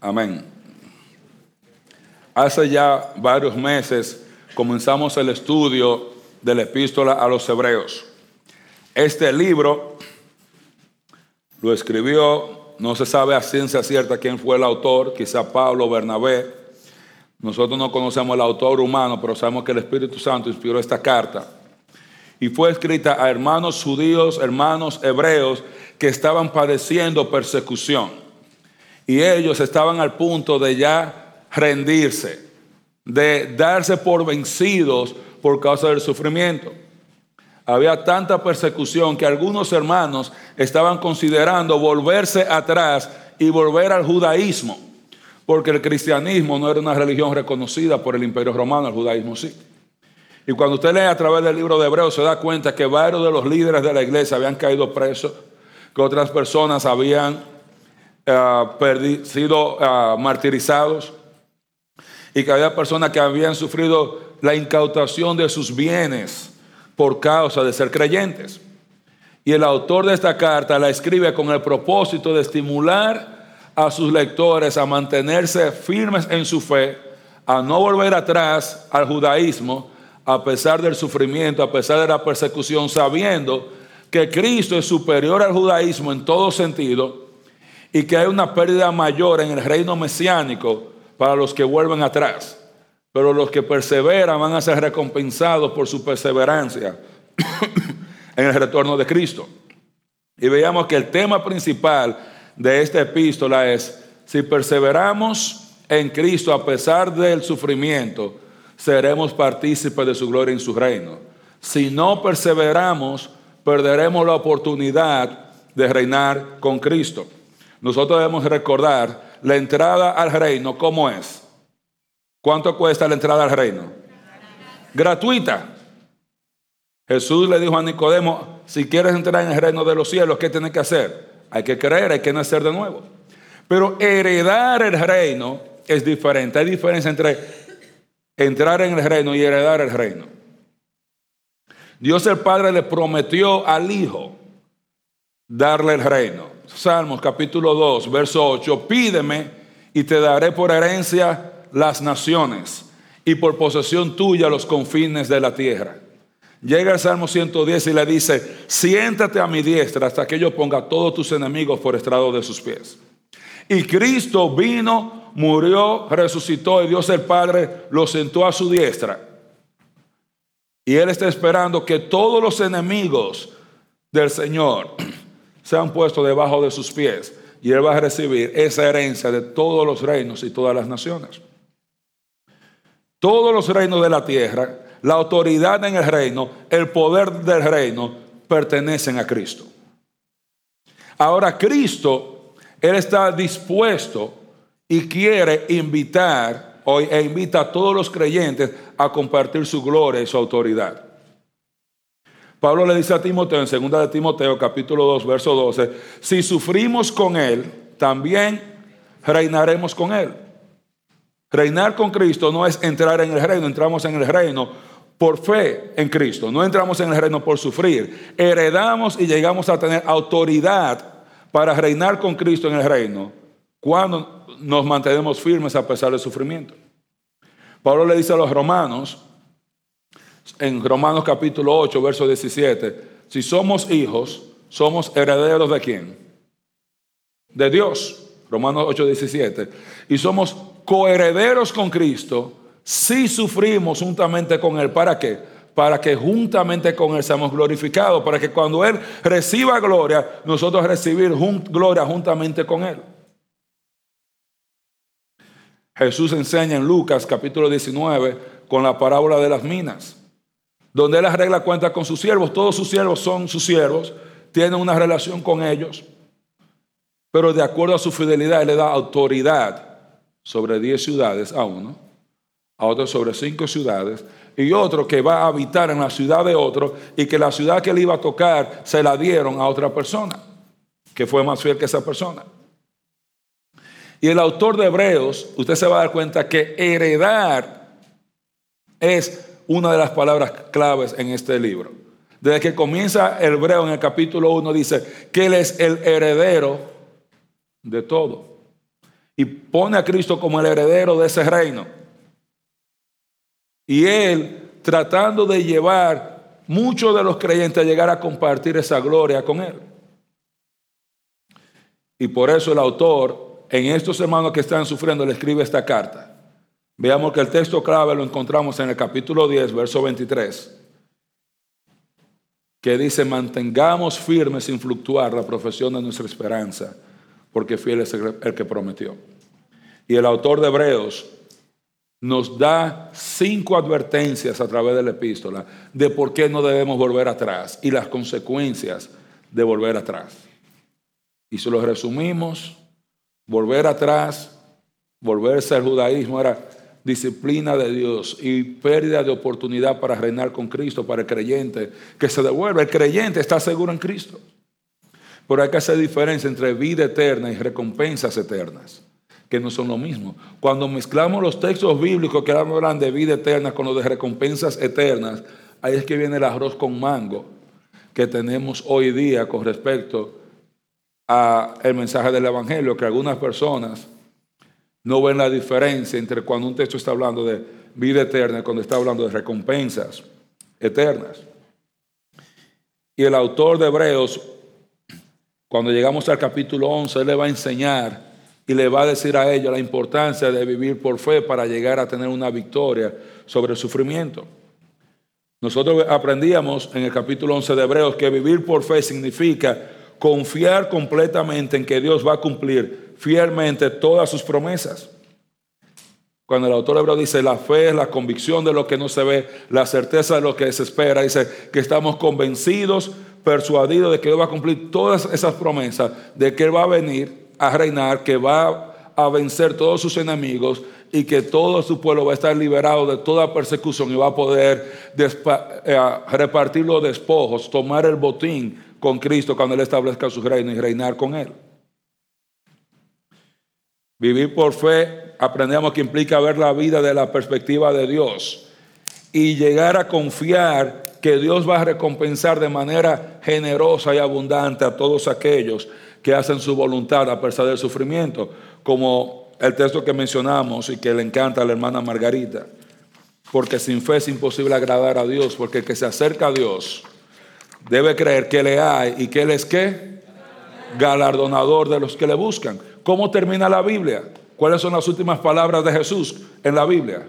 Amén. Hace ya varios meses comenzamos el estudio de la epístola a los hebreos. Este libro lo escribió, no se sabe a ciencia cierta quién fue el autor, quizá Pablo Bernabé. Nosotros no conocemos el autor humano, pero sabemos que el Espíritu Santo inspiró esta carta. Y fue escrita a hermanos judíos, hermanos hebreos que estaban padeciendo persecución y ellos estaban al punto de ya rendirse, de darse por vencidos por causa del sufrimiento. Había tanta persecución que algunos hermanos estaban considerando volverse atrás y volver al judaísmo, porque el cristianismo no era una religión reconocida por el imperio romano, el judaísmo sí. Y cuando usted lee a través del libro de Hebreos se da cuenta que varios de los líderes de la iglesia habían caído presos, que otras personas habían sido ah, martirizados y que había personas que habían sufrido la incautación de sus bienes por causa de ser creyentes. Y el autor de esta carta la escribe con el propósito de estimular a sus lectores a mantenerse firmes en su fe, a no volver atrás al judaísmo, a pesar del sufrimiento, a pesar de la persecución, sabiendo que Cristo es superior al judaísmo en todo sentido y que hay una pérdida mayor en el reino mesiánico para los que vuelven atrás. Pero los que perseveran van a ser recompensados por su perseverancia en el retorno de Cristo. Y veamos que el tema principal de esta epístola es, si perseveramos en Cristo a pesar del sufrimiento, seremos partícipes de su gloria en su reino. Si no perseveramos, perderemos la oportunidad de reinar con Cristo nosotros debemos recordar la entrada al reino, ¿cómo es? ¿Cuánto cuesta la entrada al reino? Gratuita. Jesús le dijo a Nicodemo, si quieres entrar en el reino de los cielos, ¿qué tienes que hacer? Hay que creer, hay que nacer de nuevo. Pero heredar el reino es diferente. Hay diferencia entre entrar en el reino y heredar el reino. Dios el Padre le prometió al Hijo darle el reino. Salmos capítulo 2, verso 8, pídeme y te daré por herencia las naciones y por posesión tuya los confines de la tierra. Llega el Salmo 110 y le dice, siéntate a mi diestra hasta que yo ponga a todos tus enemigos por estrado de sus pies. Y Cristo vino, murió, resucitó y Dios el Padre lo sentó a su diestra. Y Él está esperando que todos los enemigos del Señor se han puesto debajo de sus pies y él va a recibir esa herencia de todos los reinos y todas las naciones. Todos los reinos de la tierra, la autoridad en el reino, el poder del reino, pertenecen a Cristo. Ahora Cristo, Él está dispuesto y quiere invitar hoy e invita a todos los creyentes a compartir su gloria y su autoridad. Pablo le dice a Timoteo en 2 de Timoteo capítulo 2 verso 12, si sufrimos con Él, también reinaremos con Él. Reinar con Cristo no es entrar en el reino, entramos en el reino por fe en Cristo, no entramos en el reino por sufrir. Heredamos y llegamos a tener autoridad para reinar con Cristo en el reino cuando nos mantenemos firmes a pesar del sufrimiento. Pablo le dice a los romanos, en Romanos capítulo 8, verso 17, si somos hijos, somos herederos de quién? De Dios. Romanos 8, 17. Y somos coherederos con Cristo si sufrimos juntamente con Él. ¿Para qué? Para que juntamente con Él seamos glorificados. Para que cuando Él reciba gloria, nosotros recibir gloria juntamente con Él. Jesús enseña en Lucas capítulo 19 con la parábola de las minas donde él arregla cuenta con sus siervos. Todos sus siervos son sus siervos, tienen una relación con ellos, pero de acuerdo a su fidelidad, le da autoridad sobre 10 ciudades a uno, a otro sobre 5 ciudades, y otro que va a habitar en la ciudad de otro, y que la ciudad que él iba a tocar se la dieron a otra persona, que fue más fiel que esa persona. Y el autor de Hebreos, usted se va a dar cuenta que heredar es una de las palabras claves en este libro. Desde que comienza hebreo en el capítulo 1 dice que Él es el heredero de todo. y pone a Cristo como el heredero de ese reino. Y él tratando de llevar muchos de los creyentes a llegar a compartir esa gloria con él. Y por eso el autor, en estos hermanos que están sufriendo, le escribe esta carta. Veamos que el texto clave lo encontramos en el capítulo 10, verso 23, que dice, mantengamos firme sin fluctuar la profesión de nuestra esperanza porque fiel es el que prometió. Y el autor de Hebreos nos da cinco advertencias a través de la epístola de por qué no debemos volver atrás y las consecuencias de volver atrás. Y si lo resumimos, volver atrás, volverse al judaísmo era disciplina de Dios y pérdida de oportunidad para reinar con Cristo, para el creyente, que se devuelve. El creyente está seguro en Cristo. Pero hay que hacer diferencia entre vida eterna y recompensas eternas, que no son lo mismo. Cuando mezclamos los textos bíblicos que hablan de vida eterna con los de recompensas eternas, ahí es que viene el arroz con mango que tenemos hoy día con respecto al mensaje del Evangelio, que algunas personas no ven la diferencia entre cuando un texto está hablando de vida eterna y cuando está hablando de recompensas eternas. Y el autor de Hebreos cuando llegamos al capítulo 11, Él le va a enseñar y le va a decir a ellos la importancia de vivir por fe para llegar a tener una victoria sobre el sufrimiento. Nosotros aprendíamos en el capítulo 11 de Hebreos que vivir por fe significa confiar completamente en que Dios va a cumplir fielmente todas sus promesas. Cuando el autor hebreo dice la fe es la convicción de lo que no se ve, la certeza de lo que se espera, dice que estamos convencidos persuadido de que Él va a cumplir todas esas promesas, de que Él va a venir a reinar, que va a vencer todos sus enemigos y que todo su pueblo va a estar liberado de toda persecución y va a poder eh, repartir los despojos, tomar el botín con Cristo cuando Él establezca su reino y reinar con Él. Vivir por fe, aprendemos que implica ver la vida de la perspectiva de Dios y llegar a confiar que Dios va a recompensar de manera generosa y abundante a todos aquellos que hacen su voluntad a pesar del sufrimiento, como el texto que mencionamos y que le encanta a la hermana Margarita. Porque sin fe es imposible agradar a Dios, porque el que se acerca a Dios debe creer que le hay y que Él es qué? Galardonador de los que le buscan. ¿Cómo termina la Biblia? ¿Cuáles son las últimas palabras de Jesús en la Biblia?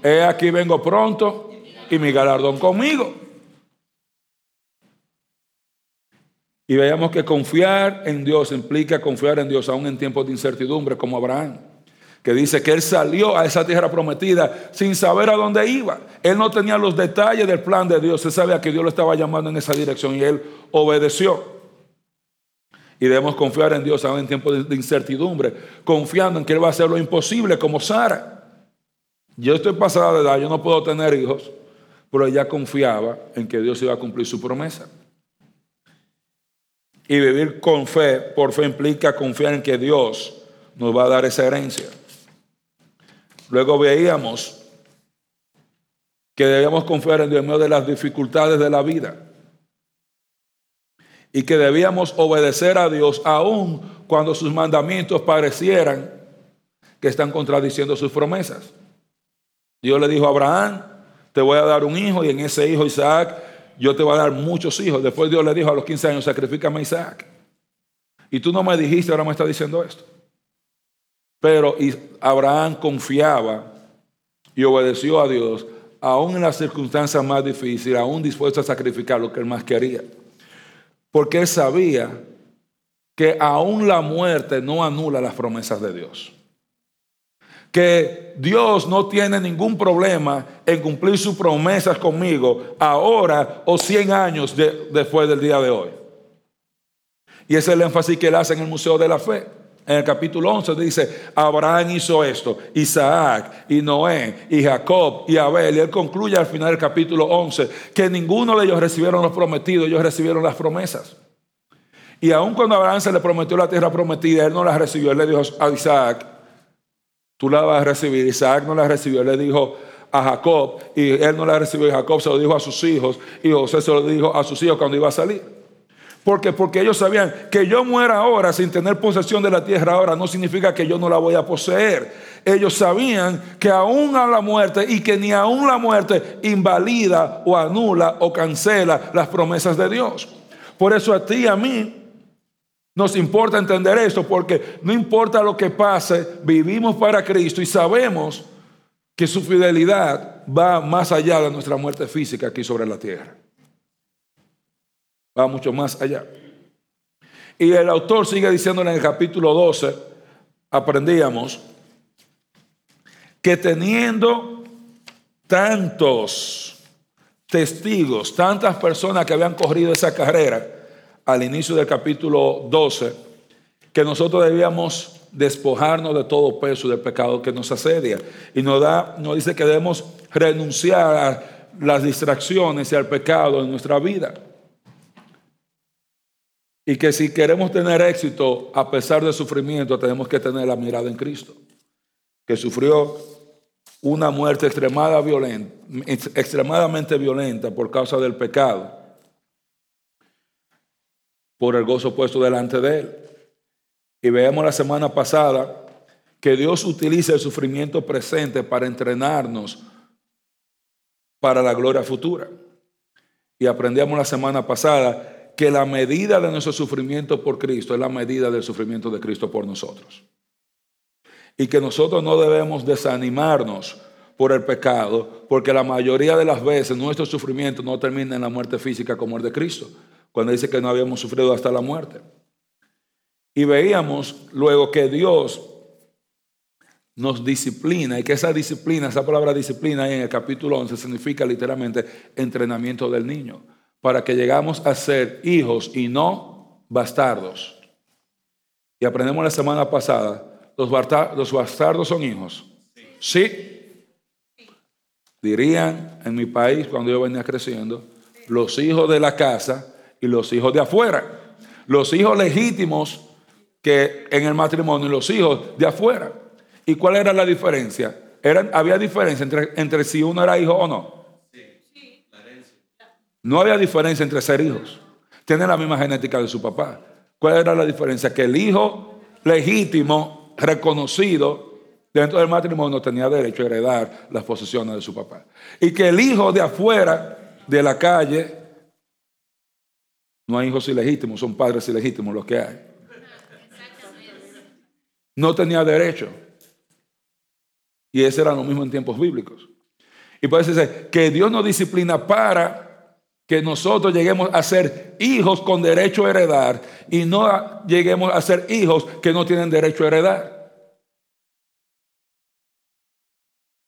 He aquí vengo pronto y mi galardón conmigo. Y veamos que confiar en Dios implica confiar en Dios aún en tiempos de incertidumbre, como Abraham, que dice que él salió a esa tierra prometida sin saber a dónde iba. Él no tenía los detalles del plan de Dios, él sabía que Dios lo estaba llamando en esa dirección y él obedeció. Y debemos confiar en Dios aún en tiempos de incertidumbre, confiando en que Él va a hacer lo imposible, como Sara. Yo estoy pasada de edad, yo no puedo tener hijos, pero ella confiaba en que Dios iba a cumplir su promesa. Y vivir con fe, por fe implica confiar en que Dios nos va a dar esa herencia. Luego veíamos que debíamos confiar en Dios en medio de las dificultades de la vida. Y que debíamos obedecer a Dios aun cuando sus mandamientos parecieran que están contradiciendo sus promesas. Dios le dijo a Abraham, te voy a dar un hijo y en ese hijo Isaac yo te voy a dar muchos hijos. Después Dios le dijo a los 15 años, sacrifícame a Isaac. Y tú no me dijiste, ahora me está diciendo esto. Pero Abraham confiaba y obedeció a Dios, aún en las circunstancias más difíciles, aún dispuesto a sacrificar lo que él más quería. Porque él sabía que aún la muerte no anula las promesas de Dios que Dios no tiene ningún problema en cumplir sus promesas conmigo ahora o 100 años después del día de hoy. Y ese es el énfasis que él hace en el Museo de la Fe. En el capítulo 11 dice, Abraham hizo esto, Isaac y Noé y Jacob y Abel. Y él concluye al final del capítulo 11 que ninguno de ellos recibieron los prometidos, ellos recibieron las promesas. Y aun cuando Abraham se le prometió la tierra prometida, él no la recibió. Él le dijo a Isaac, tú la vas a recibir. Isaac no la recibió, le dijo a Jacob y él no la recibió y Jacob se lo dijo a sus hijos y José se lo dijo a sus hijos cuando iba a salir. Porque, porque ellos sabían que yo muera ahora sin tener posesión de la tierra ahora no significa que yo no la voy a poseer. Ellos sabían que aún a la muerte y que ni aún la muerte invalida o anula o cancela las promesas de Dios. Por eso a ti y a mí nos importa entender esto porque no importa lo que pase, vivimos para Cristo y sabemos que su fidelidad va más allá de nuestra muerte física aquí sobre la tierra va mucho más allá. Y el autor sigue diciéndole en el capítulo 12, aprendíamos que teniendo tantos testigos, tantas personas que habían corrido esa carrera al inicio del capítulo 12, que nosotros debíamos despojarnos de todo peso del pecado que nos asedia. Y nos, da, nos dice que debemos renunciar a las distracciones y al pecado en nuestra vida. Y que si queremos tener éxito a pesar del sufrimiento, tenemos que tener la mirada en Cristo, que sufrió una muerte extremadamente violenta por causa del pecado, por el gozo puesto delante de él. Y veamos la semana pasada que Dios utiliza el sufrimiento presente para entrenarnos para la gloria futura. Y aprendíamos la semana pasada que la medida de nuestro sufrimiento por Cristo es la medida del sufrimiento de Cristo por nosotros. Y que nosotros no debemos desanimarnos por el pecado, porque la mayoría de las veces nuestro sufrimiento no termina en la muerte física como el de Cristo, cuando dice que no habíamos sufrido hasta la muerte. Y veíamos luego que Dios nos disciplina y que esa disciplina, esa palabra disciplina en el capítulo 11 significa literalmente entrenamiento del niño para que llegamos a ser hijos y no bastardos. Y aprendemos la semana pasada, los, bastardos son hijos. ¿Sí? Dirían en mi país cuando yo venía creciendo, los hijos de la casa y los hijos de afuera. Los hijos legítimos que en el matrimonio y los hijos de afuera. ¿Y cuál era la diferencia? Había diferencia entre, entre si uno era hijo o no. No había diferencia entre ser hijos. Tienen la misma genética de su papá. ¿Cuál era la diferencia? Que el hijo legítimo, reconocido dentro del matrimonio, tenía derecho a heredar las posesiones de su papá. Y que el hijo de afuera, de la calle, no hay hijos ilegítimos, son padres ilegítimos los que hay. No tenía derecho. Y ese era lo mismo en tiempos bíblicos. Y puede ser que Dios nos disciplina para que nosotros lleguemos a ser hijos con derecho a heredar y no lleguemos a ser hijos que no tienen derecho a heredar.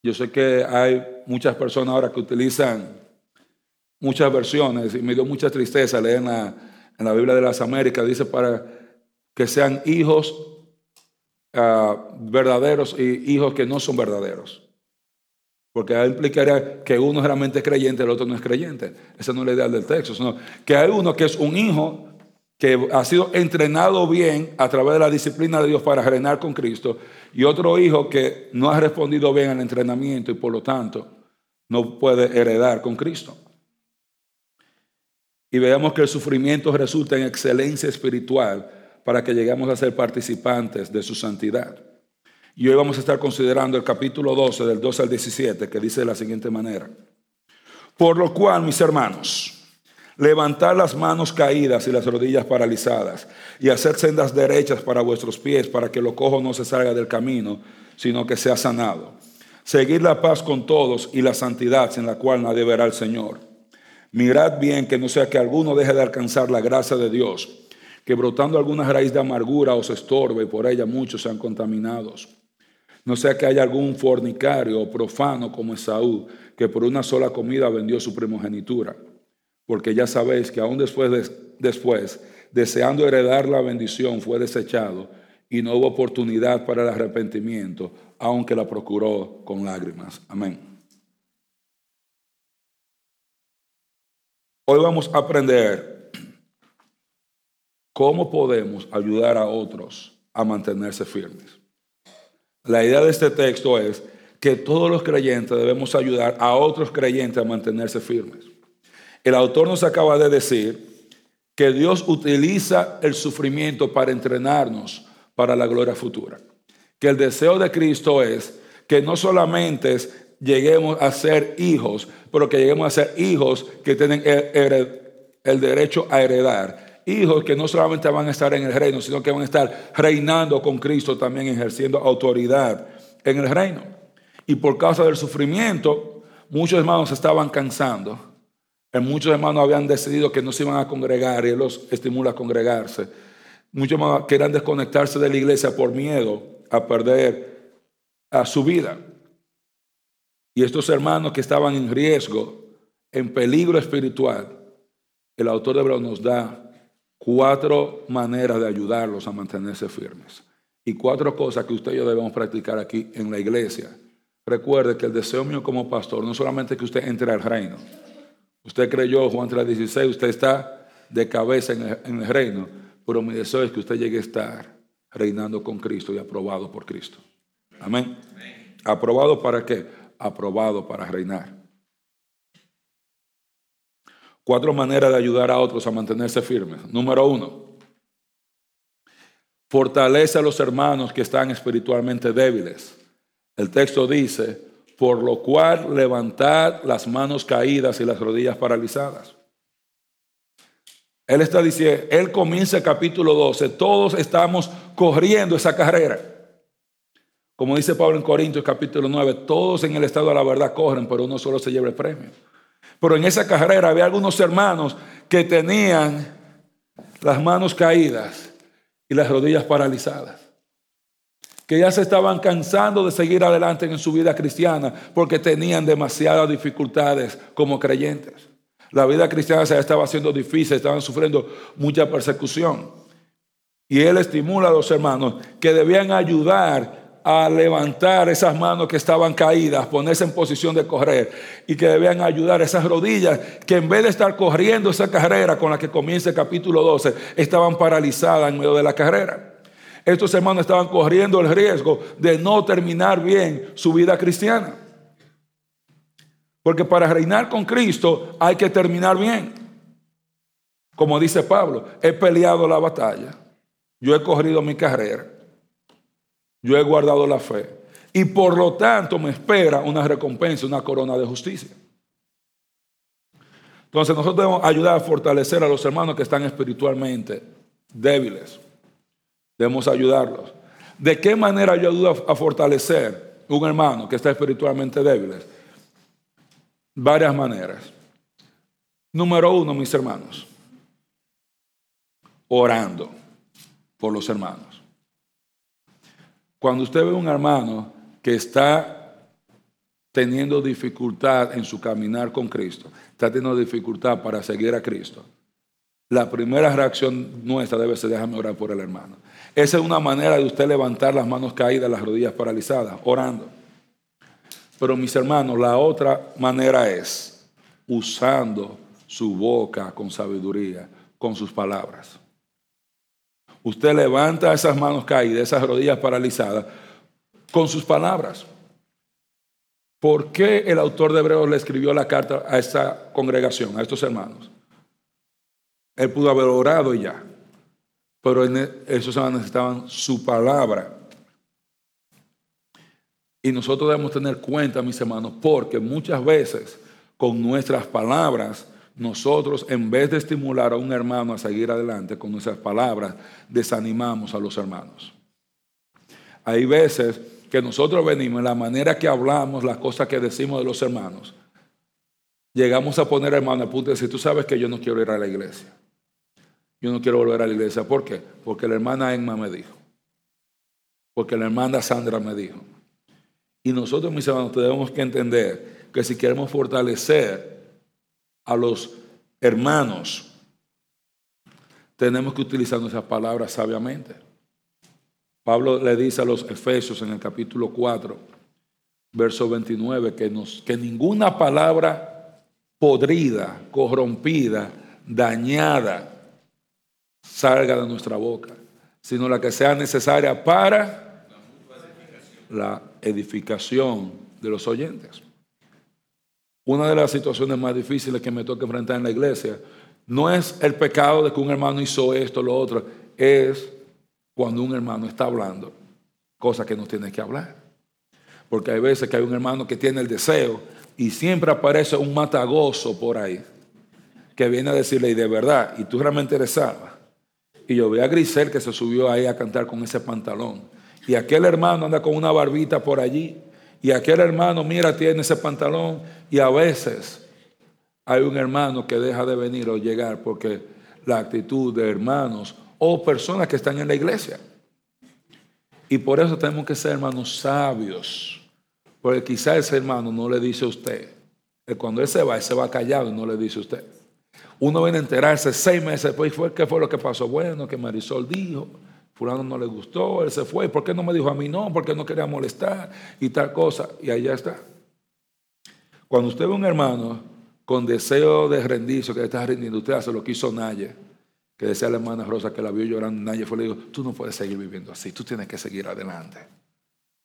Yo sé que hay muchas personas ahora que utilizan muchas versiones y me dio mucha tristeza leer en la, en la Biblia de las Américas, dice para que sean hijos ah, verdaderos y hijos que no son verdaderos. Porque implicaría que uno es realmente creyente, el otro no es creyente. Esa no es la idea del texto, sino que hay uno que es un hijo que ha sido entrenado bien a través de la disciplina de Dios para reinar con Cristo, y otro hijo que no ha respondido bien al entrenamiento y por lo tanto no puede heredar con Cristo. Y veamos que el sufrimiento resulta en excelencia espiritual para que lleguemos a ser participantes de su santidad. Y hoy vamos a estar considerando el capítulo 12, del 12 al 17, que dice de la siguiente manera. Por lo cual, mis hermanos, levantad las manos caídas y las rodillas paralizadas, y hacer sendas derechas para vuestros pies, para que lo cojo no se salga del camino, sino que sea sanado. Seguid la paz con todos y la santidad sin la cual nadie verá al Señor. Mirad bien que no sea que alguno deje de alcanzar la gracia de Dios, que brotando alguna raíz de amargura os estorbe y por ella muchos sean contaminados. No sea que haya algún fornicario o profano como Esaú, que por una sola comida vendió su primogenitura. Porque ya sabéis que aún después, después, deseando heredar la bendición, fue desechado y no hubo oportunidad para el arrepentimiento, aunque la procuró con lágrimas. Amén. Hoy vamos a aprender cómo podemos ayudar a otros a mantenerse firmes. La idea de este texto es que todos los creyentes debemos ayudar a otros creyentes a mantenerse firmes. El autor nos acaba de decir que Dios utiliza el sufrimiento para entrenarnos para la gloria futura. Que el deseo de Cristo es que no solamente lleguemos a ser hijos, pero que lleguemos a ser hijos que tienen el derecho a heredar. Hijos que no solamente van a estar en el reino, sino que van a estar reinando con Cristo también, ejerciendo autoridad en el reino. Y por causa del sufrimiento, muchos hermanos estaban cansando Muchos hermanos habían decidido que no se iban a congregar y Él los estimula a congregarse. Muchos hermanos querían desconectarse de la iglesia por miedo a perder a su vida. Y estos hermanos que estaban en riesgo, en peligro espiritual, el autor de Hebreos nos da cuatro maneras de ayudarlos a mantenerse firmes. Y cuatro cosas que usted y yo debemos practicar aquí en la iglesia. Recuerde que el deseo mío como pastor no solamente que usted entre al reino, Usted creyó Juan 3:16, usted está de cabeza en el, reino, pero mi deseo es que usted llegue a estar reinando con Cristo y aprobado por Cristo. Amén. ¿Aprobado para qué? Aprobado para reinar. Cuatro maneras de ayudar a otros a mantenerse firmes. Número uno, fortalece a los hermanos que están espiritualmente débiles. El texto dice, por lo cual levantad las manos caídas y las rodillas paralizadas. Él está diciendo, él comienza el capítulo 12, todos estamos corriendo esa carrera. Como dice Pablo en Corintios capítulo 9, todos en el estado de la verdad corren, pero uno solo se lleva el premio. Pero en esa carrera había algunos hermanos que tenían las manos caídas y las rodillas paralizadas que ya se estaban cansando de seguir adelante en su vida cristiana porque tenían demasiadas dificultades como creyentes. La vida cristiana se estaba haciendo difícil, estaban sufriendo mucha persecución. Y él estimula a los hermanos que debían ayudar a levantar esas manos que estaban caídas, ponerse en posición de correr y que debían ayudar a esas rodillas que en vez de estar corriendo esa carrera con la que comienza el capítulo 12, estaban paralizadas en medio de la carrera. Estos hermanos estaban corriendo el riesgo de no terminar bien su vida cristiana. Porque para reinar con Cristo hay que terminar bien. Como dice Pablo, he peleado la batalla, yo he corrido mi carrera, yo he guardado la fe y por lo tanto me espera una recompensa, una corona de justicia. Entonces nosotros debemos ayudar a fortalecer a los hermanos que están espiritualmente débiles. Debemos ayudarlos. ¿De qué manera yo ayudo a fortalecer un hermano que está espiritualmente débil? Varias maneras. Número uno, mis hermanos, orando por los hermanos. Cuando usted ve un hermano que está teniendo dificultad en su caminar con Cristo, está teniendo dificultad para seguir a Cristo, la primera reacción nuestra debe ser déjame orar por el hermano. Esa es una manera de usted levantar las manos caídas, las rodillas paralizadas, orando. Pero mis hermanos, la otra manera es usando su boca con sabiduría, con sus palabras. Usted levanta esas manos caídas, esas rodillas paralizadas, con sus palabras. ¿Por qué el autor de Hebreos le escribió la carta a esta congregación, a estos hermanos? Él pudo haber orado ya. Pero esos necesitaban su palabra. Y nosotros debemos tener cuenta, mis hermanos, porque muchas veces con nuestras palabras, nosotros en vez de estimular a un hermano a seguir adelante con nuestras palabras, desanimamos a los hermanos. Hay veces que nosotros venimos, en la manera que hablamos, las cosas que decimos de los hermanos, llegamos a poner hermano a punto de decir, tú sabes que yo no quiero ir a la iglesia. Yo no quiero volver a la iglesia. ¿Por qué? Porque la hermana Emma me dijo. Porque la hermana Sandra me dijo. Y nosotros, mis hermanos, tenemos que entender que si queremos fortalecer a los hermanos, tenemos que utilizar nuestras palabras sabiamente. Pablo le dice a los Efesios en el capítulo 4, verso 29, que, nos, que ninguna palabra podrida, corrompida, dañada, salga de nuestra boca, sino la que sea necesaria para la edificación de los oyentes. Una de las situaciones más difíciles que me toca enfrentar en la iglesia No es el pecado de que un hermano hizo esto, lo otro. Es cuando un hermano está hablando cosas que no tiene que hablar. Porque hay veces que hay un hermano que tiene el deseo y siempre aparece un matagoso por ahí que viene a decirle, y de verdad, y tú realmente eres salva. Y yo vi a Grisel que se subió ahí a cantar con ese pantalón. Y aquel hermano anda con una barbita por allí. Y aquel hermano, mira, tiene ese pantalón. Y a veces hay un hermano que deja de venir o llegar porque la actitud de hermanos o personas que están en la iglesia. Y por eso tenemos que ser hermanos sabios. Porque quizá ese hermano no le dice a usted. Cuando él se va, él se va callado y no le dice a usted. Uno viene a enterarse seis meses después, ¿qué fue lo que pasó? Bueno, que Marisol dijo, fulano no le gustó, él se fue, ¿por qué no me dijo a mí no? Porque no quería molestar y tal cosa. Y allá está. Cuando usted ve un hermano con deseo de rendirse, que está rindiendo, usted hace lo que hizo Naye, que decía la hermana Rosa que la vio llorando, Naye fue le dijo, tú no puedes seguir viviendo así, tú tienes que seguir adelante.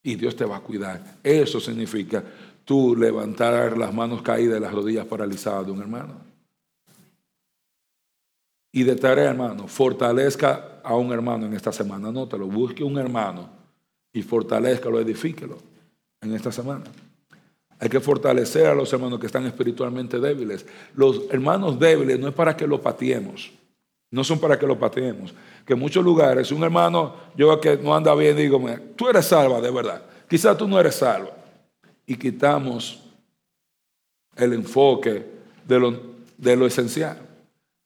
Y Dios te va a cuidar. Eso significa tú levantar las manos caídas y las rodillas paralizadas de un hermano y de tarea, hermano, fortalezca a un hermano en esta semana. No te lo busque un hermano y fortalezca, edifíquelo en esta semana. Hay que fortalecer a los hermanos que están espiritualmente débiles. Los hermanos débiles no es para que lo patiemos. No son para que lo pateemos. Que en muchos lugares, un hermano, yo que no anda bien, digo, tú eres salva de verdad. Quizás tú no eres salva. Y quitamos el enfoque de lo, de lo esencial.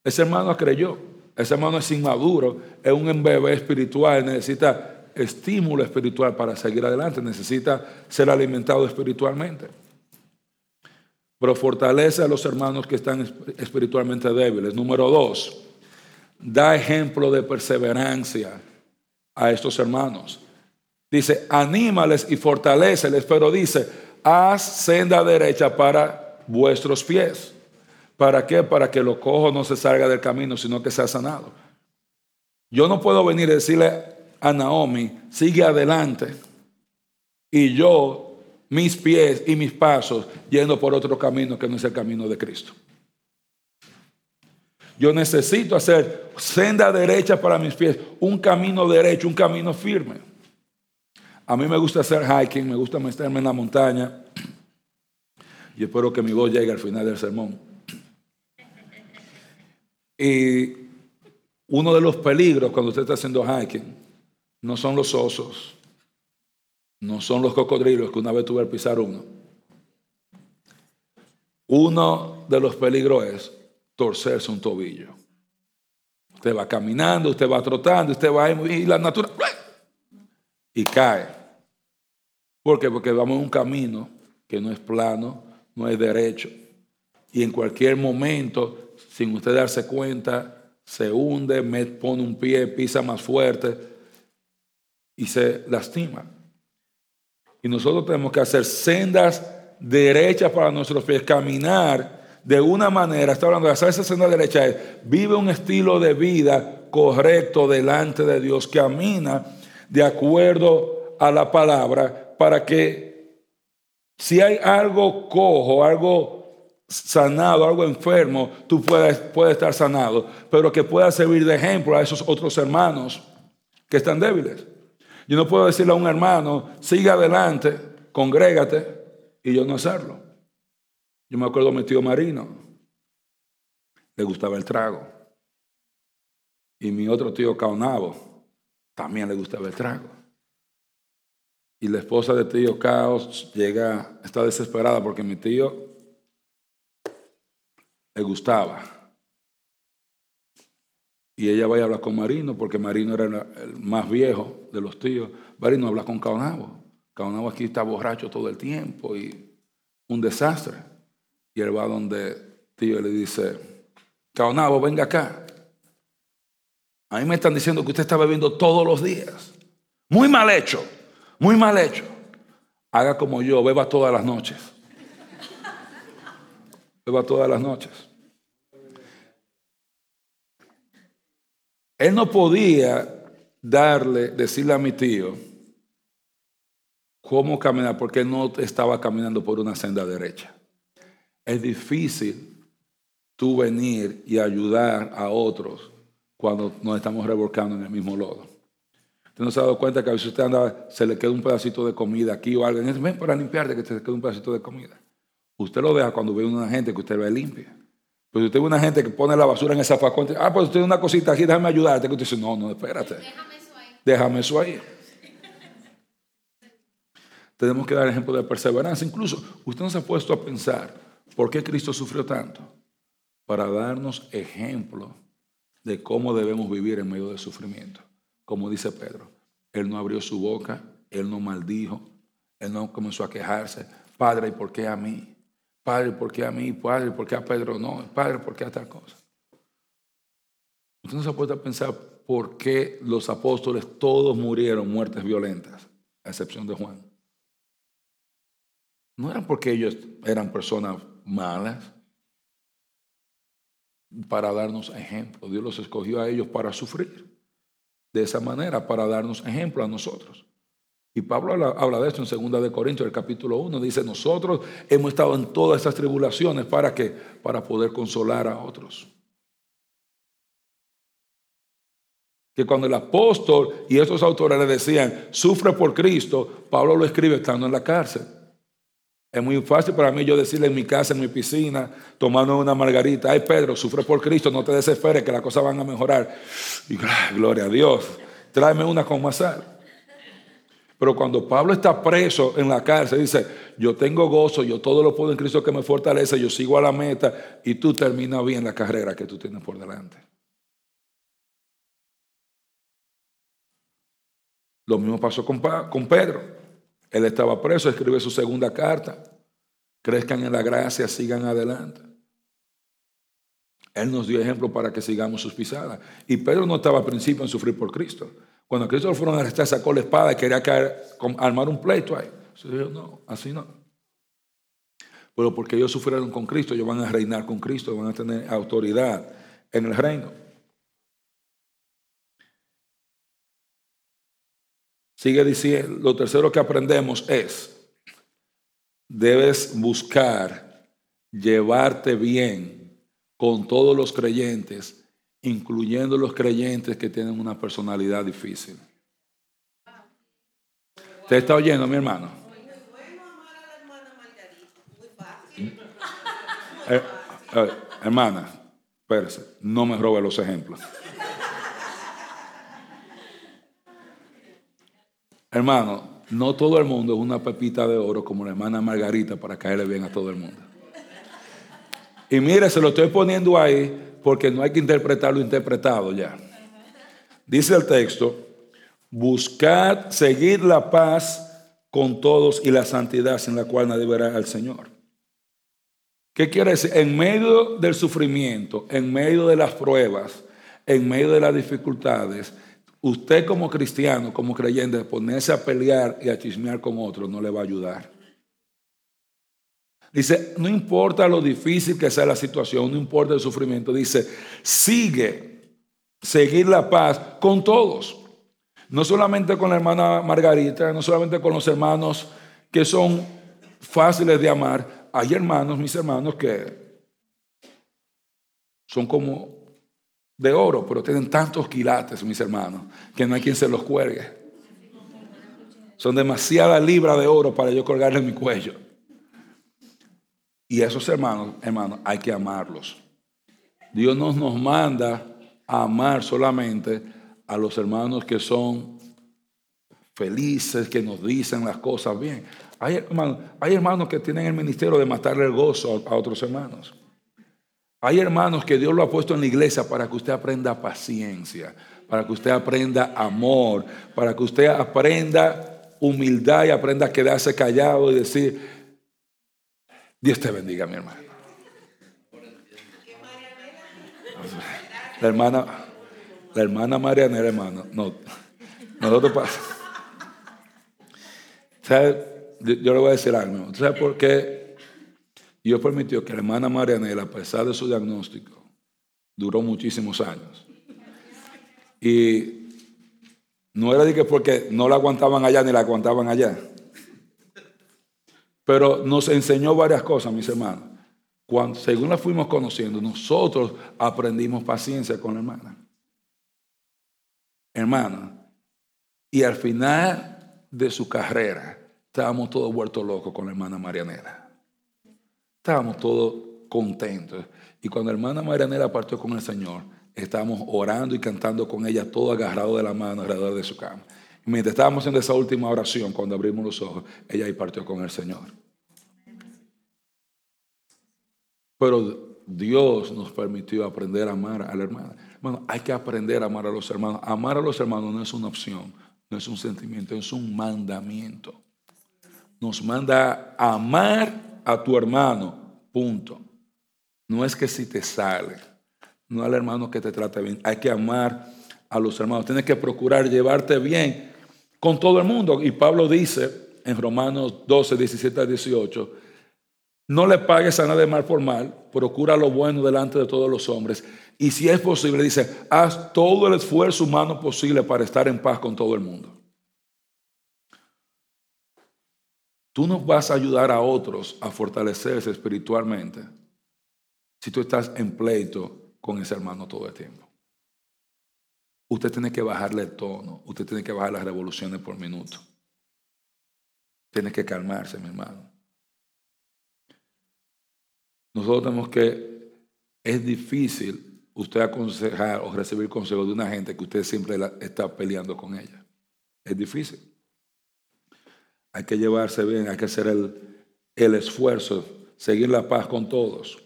Ese hermano creyó. Ese hermano es inmaduro, es un bebé espiritual, necesita estímulo espiritual para seguir adelante, necesita ser alimentado espiritualmente. Pero fortalece a los hermanos que están espiritualmente débiles. Número dos, da ejemplo de perseverancia a estos hermanos. Dice, anímales y fortaleceles, pero dice, haz senda derecha para vuestros pies. ¿Para qué? Para que lo cojo no se salga del camino, sino que sea sanado. Yo no puedo venir y decirle a Naomi, sigue adelante, y yo, mis pies y mis pasos, yendo por otro camino que no es el camino de Cristo. Yo necesito hacer senda derecha para mis pies, un camino derecho, un camino firme. A mí me gusta hacer hiking, me gusta meterme en la montaña. Y espero que mi voz llegue al final del sermón. Y uno de los peligros cuando usted está haciendo hiking no son los osos, no son los cocodrilos que una vez tuve al pisar uno. Uno de los peligros es torcerse un tobillo. Usted va caminando, usted va trotando, usted va y la naturaleza y cae. ¿Por qué? Porque vamos en un camino que no es plano, no es derecho. Y en cualquier momento sin usted darse cuenta, se hunde, me pone un pie, pisa más fuerte y se lastima. Y nosotros tenemos que hacer sendas derechas para nuestros pies, caminar de una manera, está hablando de hacer esa senda derecha, es vive un estilo de vida correcto delante de Dios, camina de acuerdo a la palabra para que si hay algo cojo, algo sanado, algo enfermo, tú puedes, estar sanado, pero que pueda servir de ejemplo a esos otros hermanos que están débiles. Yo no puedo decirle a un hermano, sigue adelante, congrégate, y yo no hacerlo. Yo me acuerdo de mi tío Marino, le gustaba el trago. Y mi otro tío Caonabo, también le gustaba el trago. Y la esposa de tío Caos llega, está desesperada porque mi tío le gustaba. Y ella va a hablar con Marino, porque Marino era el más viejo de los tíos. Marino habla con Caonabo. Caonabo aquí está borracho todo el tiempo y un desastre. Y él va donde tío le dice, Caonabo, venga acá. A mí me están diciendo que usted está bebiendo todos los días. Muy mal hecho, muy mal hecho. Haga como yo, beba todas las noches va todas las noches. Él no podía darle, decirle a mi tío cómo caminar, porque él no estaba caminando por una senda derecha. Es difícil tú venir y ayudar a otros cuando nos estamos revolcando en el mismo lodo. Usted no se ha dado cuenta que a veces usted anda, se le queda un pedacito de comida aquí o algo, ven para limpiarte que te quede un pedacito de comida. Usted lo deja cuando ve una gente que usted ve limpia. Pero usted ve una gente que pone la basura en esa facón, ah, pues usted tiene una cosita aquí, déjame ayudarte. Que usted dice, no, no, espérate. Déjame eso ahí. Déjame eso ahí. Tenemos que dar ejemplo de perseverancia. Incluso usted no se ha puesto a pensar por qué Cristo sufrió tanto. Para darnos ejemplo de cómo debemos vivir en medio del sufrimiento. Como dice Pedro, Él no abrió su boca, Él no maldijo, Él no comenzó a quejarse. Padre, ¿y por qué a mí? Padre, ¿por qué a mí? Padre, ¿por qué a Pedro no? Padre, ¿por qué a tal cosa? Usted no se puede pensar por qué los apóstoles todos murieron muertes violentas, a excepción de Juan. No eran porque ellos eran personas malas, para darnos ejemplo. Dios los escogió a ellos para sufrir. De esa manera, para darnos ejemplo a nosotros. Y Pablo habla, de esto en 2 de Corintios, el capítulo 1. Dice, nosotros hemos estado en todas estas tribulaciones. ¿Para qué? Para poder consolar a otros. Que cuando el apóstol y estos autores le decían, sufre por Cristo, Pablo lo escribe estando en la cárcel. Es muy fácil para mí yo decirle en mi casa, en mi piscina, tomando una margarita, ay Pedro, sufre por Cristo, no te desesperes que las cosas van a mejorar. Y gloria a Dios, tráeme una con más. Pero cuando Pablo está preso en la cárcel, dice, yo tengo gozo, yo todo lo puedo en Cristo que me fortalece, yo sigo a la meta y tú terminas bien la carrera que tú tienes por delante. Lo mismo pasó con, con Pedro. Él estaba preso, escribe su segunda carta. Crezcan en la gracia, sigan adelante. Él nos dio ejemplo para que sigamos sus pisadas. Y Pedro no estaba al principio en sufrir por Cristo. Cuando Cristo lo fueron a arrestar, sacó la espada y quería caer, armar un pleito ahí. no, así no. Pero porque ellos sufrieron con Cristo, ellos van a reinar con Cristo, van a tener autoridad en el reino. Sigue diciendo, lo tercero que aprendemos es, debes buscar llevarte bien con todos los creyentes incluyendo los creyentes que tienen una personalidad difícil. ¿Usted está oyendo, mi hermano? Eh, eh, hermana, espérese, no me robe los ejemplos. Hermano, no todo el mundo es una pepita de oro como la hermana Margarita para caerle bien a todo el mundo. Y mire, se lo estoy poniendo ahí porque no hay que interpretar lo interpretado ya. Dice el texto, buscad seguir la paz con todos y la santidad sin la cual nadie verá al Señor. ¿Qué quiere decir? En medio del sufrimiento, en medio de las pruebas, en medio de las dificultades, usted como cristiano, como creyente, ponerse a pelear y a chismear con otros no le va a ayudar. Dice, no importa lo difícil que sea la situación, no importa el sufrimiento, dice, sigue, seguir la paz con todos. No solamente con la hermana Margarita, no solamente con los hermanos que son fáciles de amar. Hay hermanos, mis hermanos, que son como de oro, pero tienen tantos quilates, mis hermanos, que no hay quien se los cuelgue. Son demasiadas libras de oro para yo colgarle en mi cuello. Y esos hermanos, hermanos, hay que amarlos. Dios no nos manda a amar solamente a los hermanos que son felices, que nos dicen las cosas bien. Hay hermanos, hay hermanos que tienen el ministerio de matarle el gozo a, otros hermanos. Hay hermanos que Dios lo ha puesto en la iglesia para que usted aprenda paciencia, para que usted aprenda amor, para que usted aprenda humildad y aprenda a quedarse callado y decir, Dios te bendiga, mi hermano. La hermana, la hermana Mariana, hermano, no, nosotros pasa. Yo le voy a decir algo. ¿Sabe por qué Dios permitió que la hermana Marianela, a pesar de su diagnóstico, duró muchísimos años? Y no era de que porque no la aguantaban allá ni la aguantaban allá. Pero nos enseñó varias cosas, mis hermanos. cuando, según la fuimos conociendo, nosotros aprendimos paciencia con la hermana. Hermana, y al final de su carrera, estábamos todos vueltos locos con la hermana Marianela. Estábamos todos contentos. Y cuando la hermana Marianela partió con el Señor, estábamos orando y cantando con ella, todo agarrado de la mano alrededor de su cama. Mientras estábamos haciendo esa última oración, cuando abrimos los ojos, ella ahí partió con el Señor. Pero Dios nos permitió aprender a amar a la hermana. Bueno, hay que aprender a amar a los hermanos. Amar a los hermanos no es una opción, no es un sentimiento, es un mandamiento. Nos manda a amar a tu hermano, punto. No es que si te sale, no al hermano que te trate bien, hay que amar a los hermanos. Tienes que procurar llevarte bien con todo el mundo. Y Pablo dice en Romanos 12, 17 a 18, no le pagues a nadie mal por mal, procura lo bueno delante de todos los hombres. Y si es posible, dice, haz todo el esfuerzo humano posible para estar en paz con todo el mundo. Tú no vas a ayudar a otros a fortalecerse espiritualmente si tú estás en pleito con ese hermano todo el tiempo. Usted tiene que bajarle el tono, usted tiene que bajar las revoluciones por minuto. Tiene que calmarse, mi hermano. Nosotros tenemos que, es difícil usted aconsejar o recibir consejos de una gente que usted siempre está peleando con ella. Es difícil. Hay que llevarse bien, hay que hacer el, el esfuerzo, seguir la paz con todos.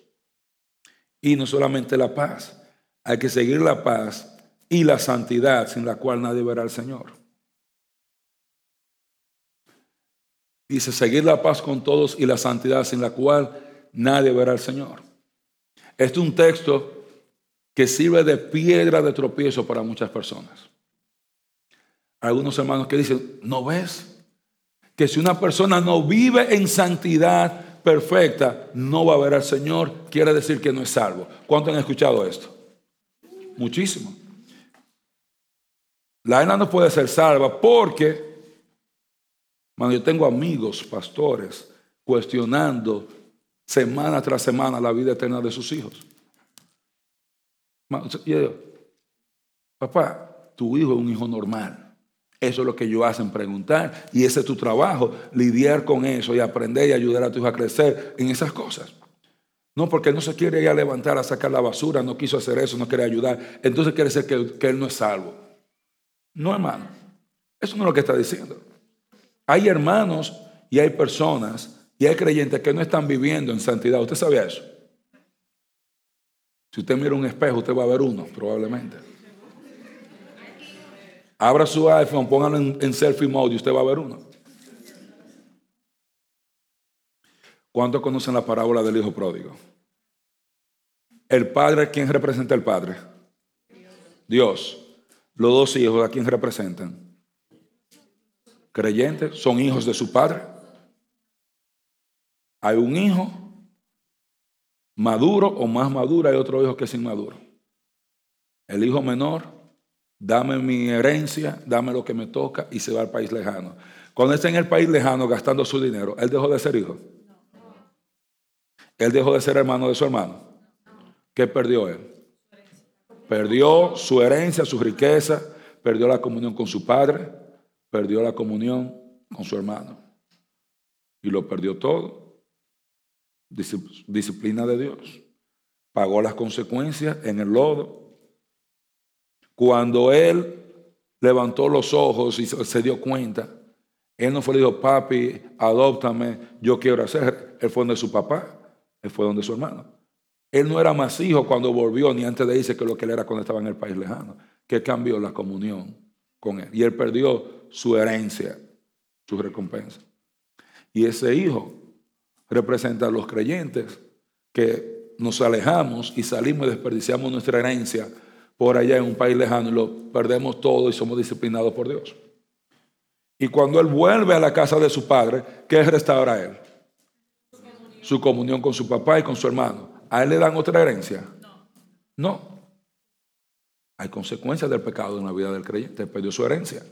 Y no solamente la paz, hay que seguir la paz y la santidad sin la cual nadie verá al Señor. Dice, seguir la paz con todos y la santidad sin la cual nadie verá al Señor. Este es un texto que sirve de piedra de tropiezo para muchas personas. Algunos hermanos que dicen, ¿no ves? Que si una persona no vive en santidad perfecta, no va a ver al Señor, quiere decir que no es salvo. ¿Cuántos han escuchado esto? Muchísimo. La alma no puede ser salva porque, cuando yo tengo amigos, pastores, cuestionando semana tras semana la vida eterna de sus hijos. Y yo papá, tu hijo es un hijo normal. Eso es lo que ellos hacen, preguntar. Y ese es tu trabajo, lidiar con eso y aprender y ayudar a tu hijo a crecer en esas cosas. No, porque no se quiere ir a levantar a sacar la basura, no quiso hacer eso, no quiere ayudar. Entonces quiere decir que, que él no es salvo. No, hermano. Eso no es lo que está diciendo. Hay hermanos y hay personas y hay creyentes que no están viviendo en santidad. ¿Usted sabía eso? Si usted mira un espejo, usted va a ver uno, probablemente. Abra su iPhone, póngalo en, selfie mode y usted va a ver uno. ¿Cuántos conocen la parábola del hijo pródigo? El padre, ¿quién representa el padre? Dios. Los dos hijos, ¿a quién representan? Creyentes, son hijos de su padre. Hay un hijo maduro o más maduro, hay otro hijo que es inmaduro. El hijo menor, dame mi herencia, dame lo que me toca y se va al país lejano. Cuando está en el país lejano gastando su dinero, ¿él dejó de ser hijo? ¿Él dejó de ser hermano de su hermano? ¿Qué perdió él? Perdió su herencia, su riqueza, perdió la comunión con su padre, perdió la comunión con su hermano. Y lo perdió todo disciplina de Dios. Pagó las consecuencias en el lodo. Cuando él levantó los ojos y se dio cuenta, él no fue le dijo, papi, adóptame, yo quiero hacer. Él fue donde su papá, él fue donde su hermano. Él no era más hijo cuando volvió, ni antes de irse que lo que él era cuando estaba en el país lejano, que cambió la comunión con él. Y él perdió su herencia, su recompensa. Y ese hijo representa a los creyentes que nos alejamos y salimos y desperdiciamos nuestra herencia por allá en un país lejano y lo perdemos todo y somos disciplinados por Dios. Y cuando él vuelve a la casa de su padre, ¿qué restaura él? Su comunión con su papá y con su hermano. ¿A él le dan otra herencia? No. Hay consecuencias del pecado en la vida del creyente. Perdió su herencia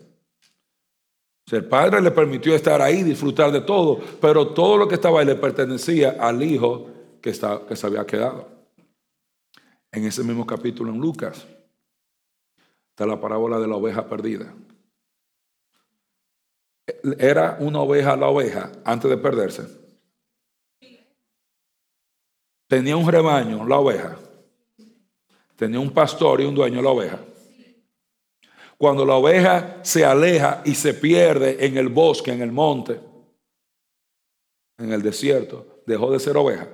el padre le permitió estar ahí, disfrutar de todo, pero todo lo que estaba ahí le pertenecía al hijo que, está, que se había quedado. En ese mismo capítulo en Lucas está la parábola de la oveja perdida. ¿Era una oveja la oveja antes de perderse? Tenía un rebaño la oveja. Tenía un pastor y un dueño la oveja. Cuando la oveja se aleja y se pierde en el bosque, en el monte, en el desierto, dejó de ser oveja.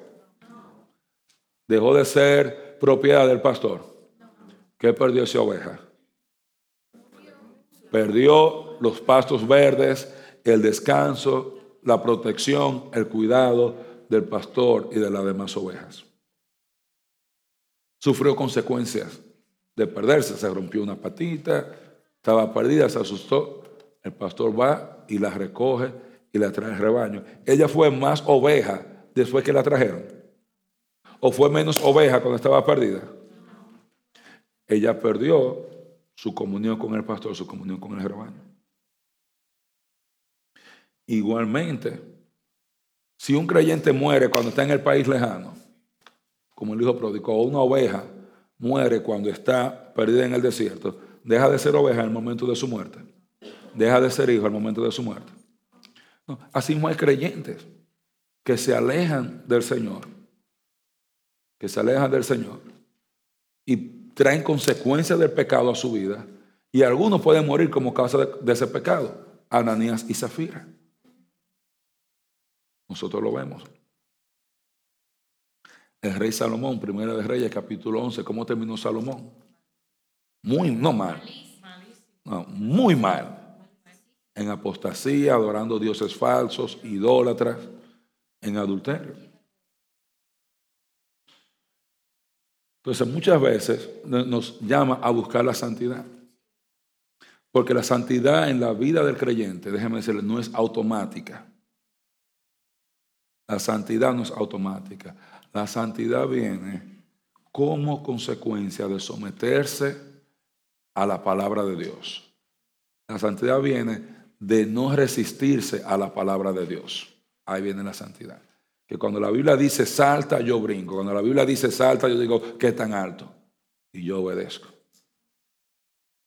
Dejó de ser propiedad del pastor. ¿Qué perdió esa oveja? Perdió los pastos verdes, el descanso, la protección, el cuidado del pastor y de las demás ovejas. Sufrió consecuencias de perderse, se rompió una patita, estaba perdida, se asustó. El pastor va y la recoge y la trae al rebaño. Ella fue más oveja después que la trajeron. ¿O fue menos oveja cuando estaba perdida? Ella perdió su comunión con el pastor, su comunión con el rebaño. Igualmente, si un creyente muere cuando está en el país lejano, como el hijo pródigo, o una oveja muere cuando está perdida en el desierto, deja de ser oveja el momento de su muerte. Deja de ser hijo al momento de su muerte. así no hay creyentes que se alejan del Señor, que se alejan del Señor y traen consecuencias del pecado a su vida y algunos pueden morir como causa de, ese pecado. Ananías y Zafira. Nosotros lo vemos. El rey Salomón, primera de Reyes, capítulo 11, ¿cómo terminó Salomón? Muy, no mal. muy mal. En apostasía, adorando dioses falsos, idólatras, en adulterio. Entonces muchas veces nos llama a buscar la santidad. Porque la santidad en la vida del creyente, déjeme decirle, no es automática. La santidad no es automática. La santidad viene como consecuencia de someterse a la palabra de Dios. La santidad viene de no resistirse a la palabra de Dios. Ahí viene la santidad que cuando la Biblia dice salta, yo brinco. Cuando la Biblia dice salta, yo digo, ¿qué tan alto? Y yo obedezco.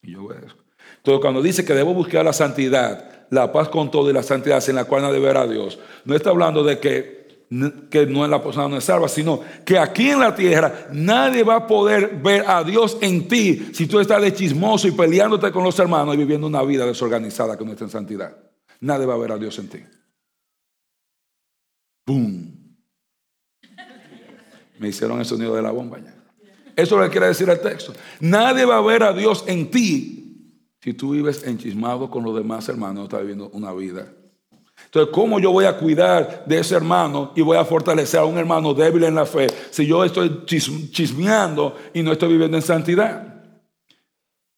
Y yo obedezco. Entonces, cuando dice que debo buscar la santidad, la paz con todo y la santidad en la cual nadie ver a Dios, no está hablando de que, que no es la persona no es salva, sino que aquí en la tierra nadie va a poder ver a Dios en ti si tú estás de chismoso y peleándote con los hermanos y viviendo una vida desorganizada que no está en santidad. Nadie va a ver a Dios en ti. ¡Bum! Me hicieron el sonido de la bomba ya. Eso le quiere decir el texto. Nadie va a ver a Dios en ti si tú vives enchismado con los demás hermanos, no estás viviendo una vida. Entonces, ¿cómo yo voy a cuidar de ese hermano y voy a fortalecer a un hermano débil en la fe si yo estoy chismeando y no estoy viviendo en santidad?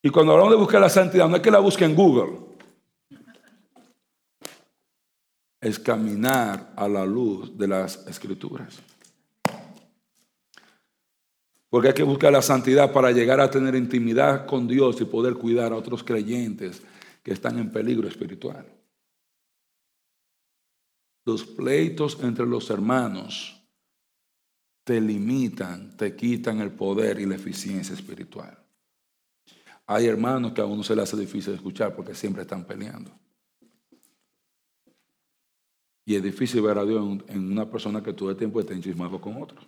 Y cuando hablamos de buscar la santidad, no es que la busque en Google. es caminar a la luz de las escrituras. Porque hay que buscar la santidad para llegar a tener intimidad con Dios y poder cuidar a otros creyentes que están en peligro espiritual. Los pleitos entre los hermanos te limitan, te quitan el poder y la eficiencia espiritual. Hay hermanos que a uno se les hace difícil escuchar porque siempre están peleando. Y es difícil ver a Dios en una persona que todo el tiempo está enchismado con otros.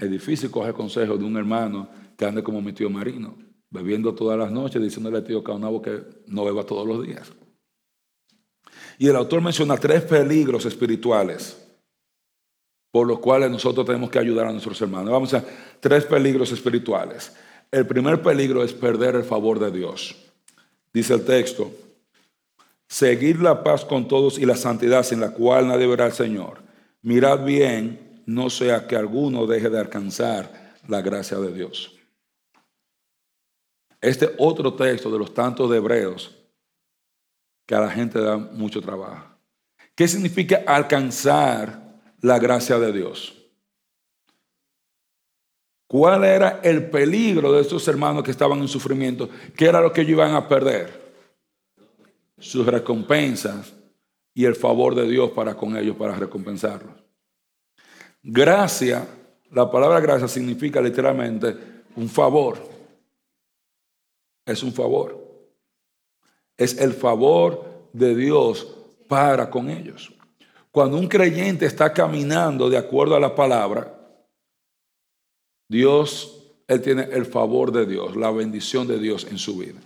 Es difícil coger consejo de un hermano que ande como mi tío Marino, bebiendo todas las noches, diciéndole al tío Caunabo que no beba todos los días. Y el autor menciona tres peligros espirituales por los cuales nosotros tenemos que ayudar a nuestros hermanos. Vamos a tres peligros espirituales. El primer peligro es perder el favor de Dios. Dice el texto, Seguir la paz con todos y la santidad sin la cual nadie verá al Señor. Mirad bien, no sea que alguno deje de alcanzar la gracia de Dios. Este otro texto de los tantos de Hebreos que a la gente da mucho trabajo. ¿Qué significa alcanzar la gracia de Dios? ¿Cuál era el peligro de estos hermanos que estaban en sufrimiento? ¿Qué era lo que ellos iban a perder? sus recompensas y el favor de Dios para con ellos, para recompensarlos. Gracia, la palabra gracia significa literalmente un favor. Es un favor. Es el favor de Dios para con ellos. Cuando un creyente está caminando de acuerdo a la palabra, Dios, él tiene el favor de Dios, la bendición de Dios en su vida.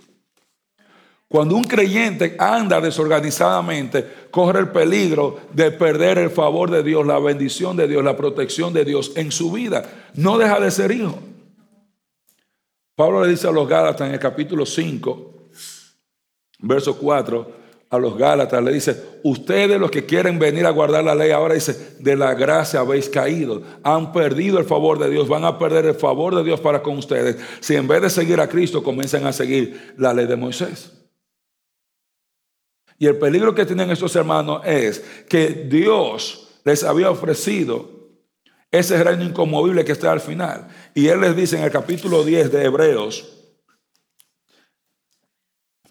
Cuando un creyente anda desorganizadamente, corre el peligro de perder el favor de Dios, la bendición de Dios, la protección de Dios en su vida. No deja de ser hijo. Pablo le dice a los Gálatas en el capítulo 5, verso 4, a los Gálatas le dice, ustedes los que quieren venir a guardar la ley, ahora dice, de la gracia habéis caído, han perdido el favor de Dios, van a perder el favor de Dios para con ustedes, si en vez de seguir a Cristo comienzan a seguir la ley de Moisés. Y el peligro que tienen estos hermanos es que Dios les había ofrecido ese reino inconmovible que está al final. Y Él les dice en el capítulo 10 de Hebreos,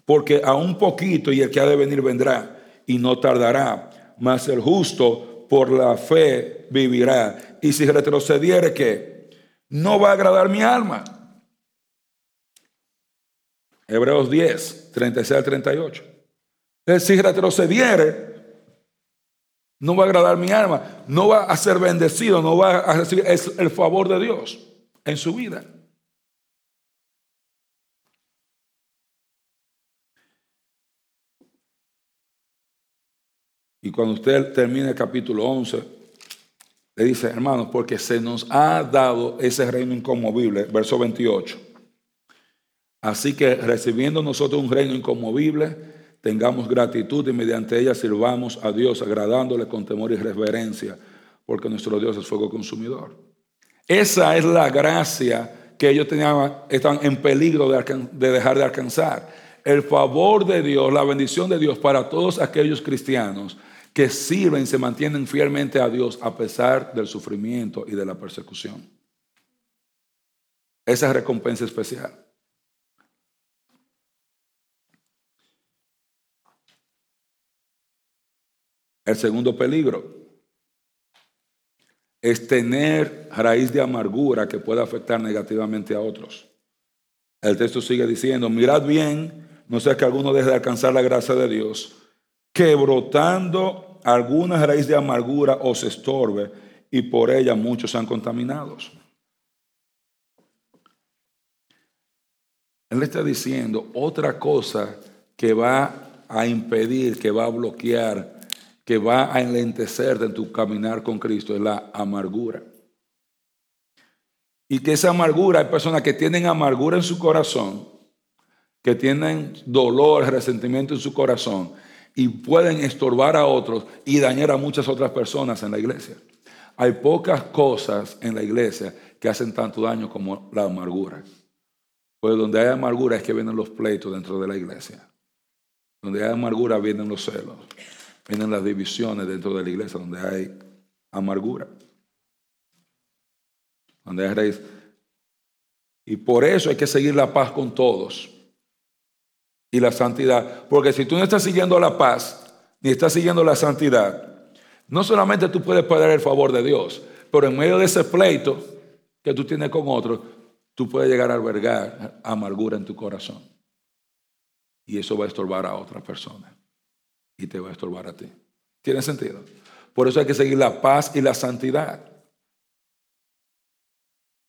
porque a un poquito y el que ha de venir vendrá y no tardará, mas el justo por la fe vivirá. Y si retrocediere, que no va a agradar mi alma. Hebreos 10, 36 al 38 si retrocediere, no va a agradar mi alma, no va a ser bendecido, no va a recibir el favor de Dios en su vida. Y cuando usted termine el capítulo 11, le dice, hermanos, porque se nos ha dado ese reino inconmovible, verso 28. Así que recibiendo nosotros un reino inconmovible, tengamos gratitud y mediante ella sirvamos a Dios agradándole con temor y reverencia, porque nuestro Dios es fuego consumidor. Esa es la gracia que ellos tenían, están en peligro de, de dejar de alcanzar. El favor de Dios, la bendición de Dios para todos aquellos cristianos que sirven y se mantienen fielmente a Dios a pesar del sufrimiento y de la persecución. Esa recompensa especial. El segundo peligro es tener raíz de amargura que pueda afectar negativamente a otros. El texto sigue diciendo, mirad bien, no sea que alguno deje de alcanzar la gracia de Dios, que brotando alguna raíz de amargura os estorbe y por ella muchos sean contaminados. Él está diciendo otra cosa que va a impedir, que va a bloquear que va a enlentecerte en tu caminar con Cristo es la amargura. Y que esa amargura, hay personas que tienen amargura en su corazón, que tienen dolor, resentimiento en su corazón y pueden estorbar a otros y dañar a muchas otras personas en la iglesia. Hay pocas cosas en la iglesia que hacen tanto daño como la amargura. Pues donde hay amargura es que vienen los pleitos dentro de la iglesia. Donde hay amargura vienen los celos. Vienen las divisiones dentro de la iglesia donde hay amargura, donde hay raíz. Y por eso hay que seguir la paz con todos y la santidad. Porque si tú no estás siguiendo la paz, ni estás siguiendo la santidad, no solamente tú puedes perder el favor de Dios, pero en medio de ese pleito que tú tienes con otros, tú puedes llegar a albergar amargura en tu corazón. Y eso va a estorbar a otras personas y te va a estorbar a ti. ¿Tiene sentido? Por eso hay que seguir la paz y la santidad.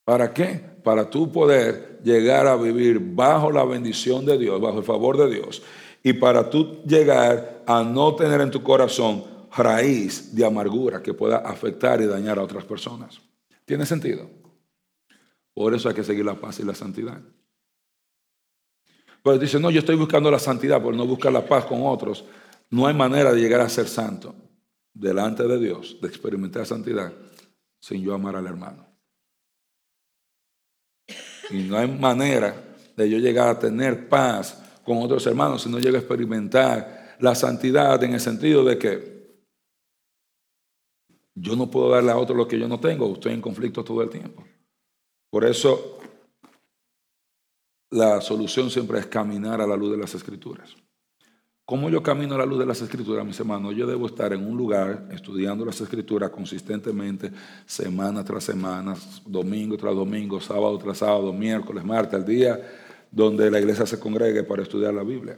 ¿Para qué? Para tú poder llegar a vivir bajo la bendición de Dios, bajo el favor de Dios. Y para tú llegar a no tener en tu corazón raíz de amargura que pueda afectar y dañar a otras personas. ¿Tiene sentido? Por eso hay que seguir la paz y la santidad. Pues dice, no, yo estoy buscando la santidad, por no buscar la paz con otros. No hay manera de llegar a ser santo delante de Dios, de experimentar santidad, sin yo amar al hermano. Y no hay manera de yo llegar a tener paz con otros hermanos si no llego a experimentar la santidad en el sentido de que yo no puedo darle a otro lo que yo no tengo, estoy en conflicto todo el tiempo. Por eso la solución siempre es caminar a la luz de las escrituras. ¿Cómo yo camino a la luz de las escrituras, mis hermanos? Yo debo estar en un lugar estudiando las escrituras consistentemente, semana tras semana, domingo tras domingo, sábado tras sábado, miércoles, martes, al día donde la iglesia se congregue para estudiar la Biblia.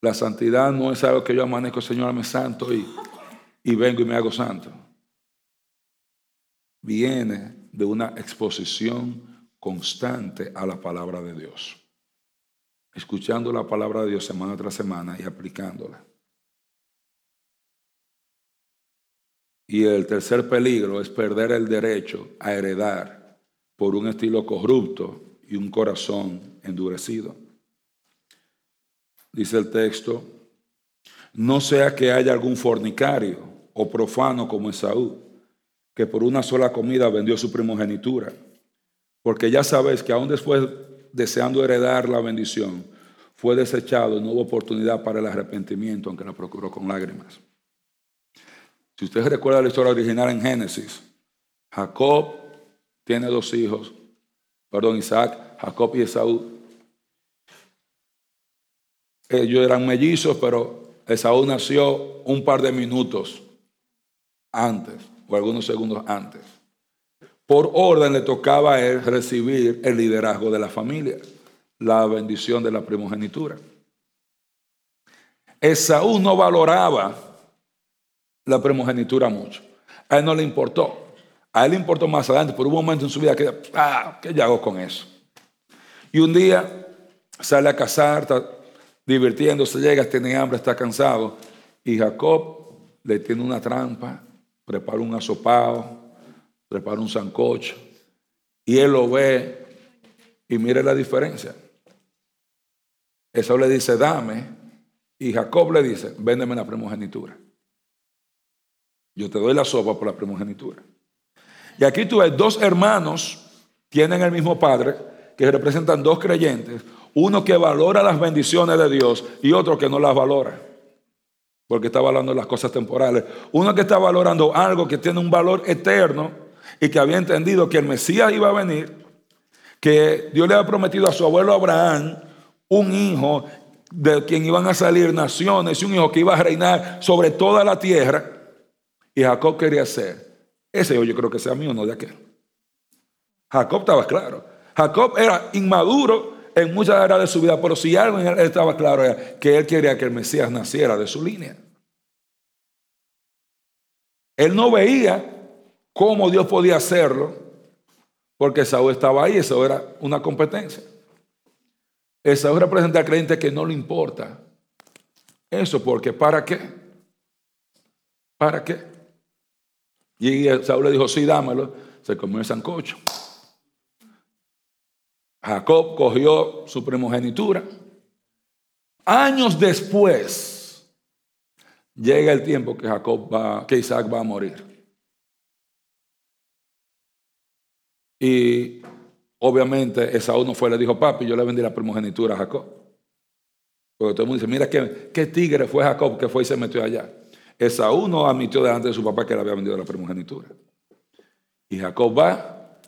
La santidad no es algo que yo amanezco, Señor, me santo y, y vengo y me hago santo. Viene de una exposición constante a la palabra de Dios escuchando la palabra de Dios semana tras semana y aplicándola. Y el tercer peligro es perder el derecho a heredar por un estilo corrupto y un corazón endurecido. Dice el texto, no sea que haya algún fornicario o profano como Esaú, que por una sola comida vendió su primogenitura, porque ya sabes que aún después deseando heredar la bendición, fue desechado y no hubo oportunidad para el arrepentimiento, aunque la procuró con lágrimas. Si usted recuerda la historia original en Génesis, Jacob tiene dos hijos, perdón, Isaac, Jacob y Esaú. Ellos eran mellizos, pero Esaú nació un par de minutos antes, o algunos segundos antes. Por orden le tocaba a él recibir el liderazgo de la familia, la bendición de la primogenitura. Esaú no valoraba la primogenitura mucho. A él no le importó. A él le importó más adelante, pero hubo un momento en su vida que, ah, ¿qué yo hago con eso? Y un día sale a cazar, está divirtiéndose, llega, tiene hambre, está cansado. Y Jacob le tiene una trampa, prepara un asopado, prepara un sancocho y él lo ve y mire la diferencia. Eso le dice, dame, y Jacob le dice, véndeme la primogenitura. Yo te doy la sopa por la primogenitura. Y aquí tú ves dos hermanos, tienen el mismo padre, que representan dos creyentes, uno que valora las bendiciones de Dios y otro que no las valora, porque está valorando las cosas temporales. Uno que está valorando algo que tiene un valor eterno y que había entendido que el Mesías iba a venir, que Dios le había prometido a su abuelo Abraham un hijo de quien iban a salir naciones y un hijo que iba a reinar sobre toda la tierra. Y Jacob quería ser. Ese yo creo que sea mío, no de aquel. Jacob estaba claro. Jacob era inmaduro en muchas áreas de su vida, pero si algo en él estaba claro era que él quería que el Mesías naciera de su línea. Él no veía cómo Dios podía hacerlo, porque Saúl estaba ahí, eso era una competencia. Esaú representa al creyente que no le importa. Eso porque, ¿para qué? ¿Para qué? Y Saúl le dijo, sí, dámelo. Se comió el sancocho. Jacob cogió su primogenitura. Años después, llega el tiempo que Jacob va, que Isaac va a morir. Y obviamente Esaú no fue, le dijo, papi, yo le vendí la primogenitura a Jacob. Porque todo el mundo dice, mira qué, qué tigre fue Jacob que fue y se metió allá. Esaú no admitió delante de su papá que le había vendido la primogenitura. Y Jacob va,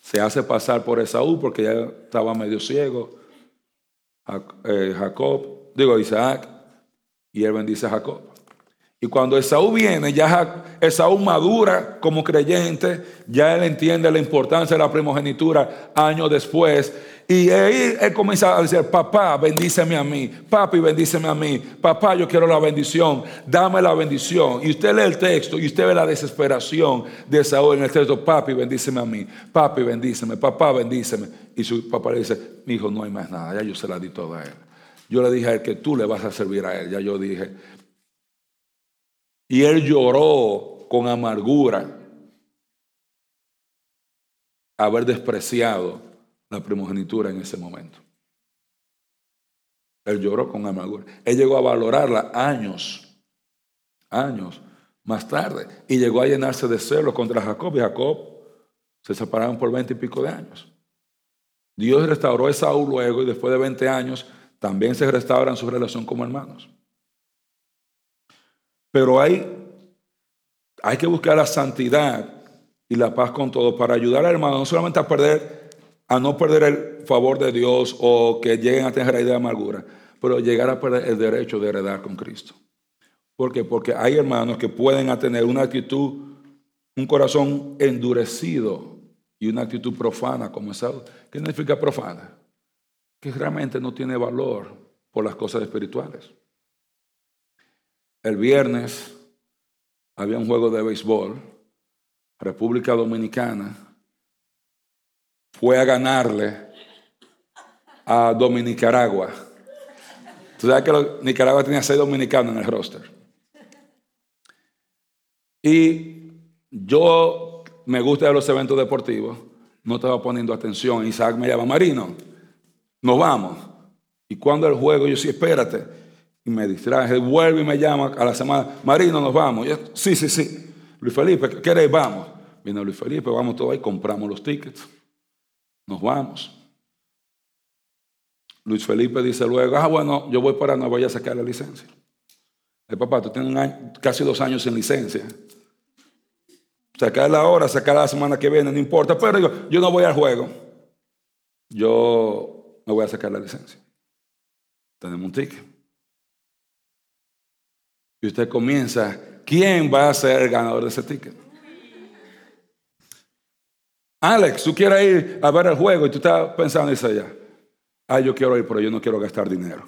se hace pasar por Esaú porque ya estaba medio ciego. Eh, Jacob, digo Isaac, y él bendice a Jacob. Y cuando Esaú viene, ya Esaú madura como creyente, ya él entiende la importancia de la primogenitura años después. Y ahí él comienza a decir, papá, bendíceme a mí, papi, bendíceme a mí, papá, yo quiero la bendición, dame la bendición. Y usted lee el texto y usted ve la desesperación de Esaú en el texto, papi, bendíceme a mí, papi, bendíceme, papá, bendíceme. Y su papá le dice, mi hijo, no hay más nada, ya yo se la di todo a él. Yo le dije a él que tú le vas a servir a él, ya yo dije, y él lloró con amargura haber despreciado la primogenitura en ese momento. Él lloró con amargura. Él llegó a valorarla años, años más tarde. Y llegó a llenarse de celos contra Jacob. Y Jacob se separaron por veinte y pico de años. Dios restauró a Saúl luego y después de 20 años también se restauran su relación como hermanos. Pero hay, hay que buscar la santidad y la paz con todos para ayudar al hermano no solamente a perder, a no perder el favor de Dios o que lleguen a tener idea de amargura, pero llegar a perder el derecho de heredar con Cristo. ¿Por qué? Porque hay hermanos que pueden tener una actitud, un corazón endurecido y una actitud profana como esa. ¿Qué significa profana? Que realmente no tiene valor por las cosas espirituales. El viernes había un juego de béisbol, República Dominicana fue a ganarle a Dominicaragua. Tú sabes que Nicaragua tenía seis dominicanos en el roster. Y yo me gusta de los eventos deportivos, no estaba poniendo atención. Isaac me llama, Marino, nos vamos. Y cuando el juego, yo sí, espérate. Y me distraje, vuelve y me llama a la semana, Marino, nos vamos. sí, sí, sí. Luis Felipe, ¿qué queréis? Vamos. Vino Luis Felipe, vamos todos ahí, compramos los tickets. Nos vamos. Luis Felipe dice luego, ah, bueno, yo voy para no voy a sacar la licencia. El papá, tú tienes casi dos años sin licencia. Sacarla ahora, sacarla la semana que viene, no importa. Pero yo, yo no voy al juego. Yo no voy a sacar la licencia. Tenemos un ticket. Y usted comienza, ¿quién va a ser el ganador de ese ticket? Alex, tú quieres ir a ver el juego y tú estás pensando en eso allá. Ah, yo quiero ir, pero yo no quiero gastar dinero.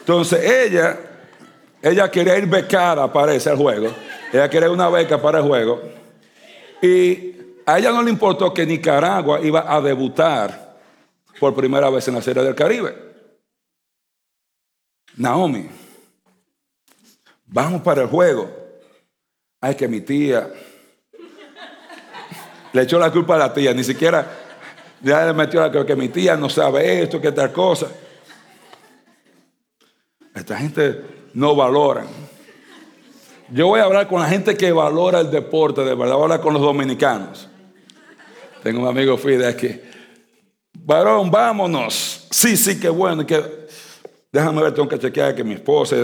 Entonces ella, ella quería ir becada para ese juego. Ella quería una beca para el juego. Y a ella no le importó que Nicaragua iba a debutar por primera vez en la Serie del Caribe. Naomi, vamos para el juego. Ay, que mi tía le echó la culpa a la tía, ni siquiera ya le metió la culpa que mi tía no sabe esto, que tal cosa. Esta gente no valora. Yo voy a hablar con la gente que valora el deporte, de verdad, voy a hablar con los dominicanos. Tengo un amigo Fide aquí. Varón, vámonos. Sí, sí, qué bueno. Que, déjame ver, tengo que chequear que mi esposa.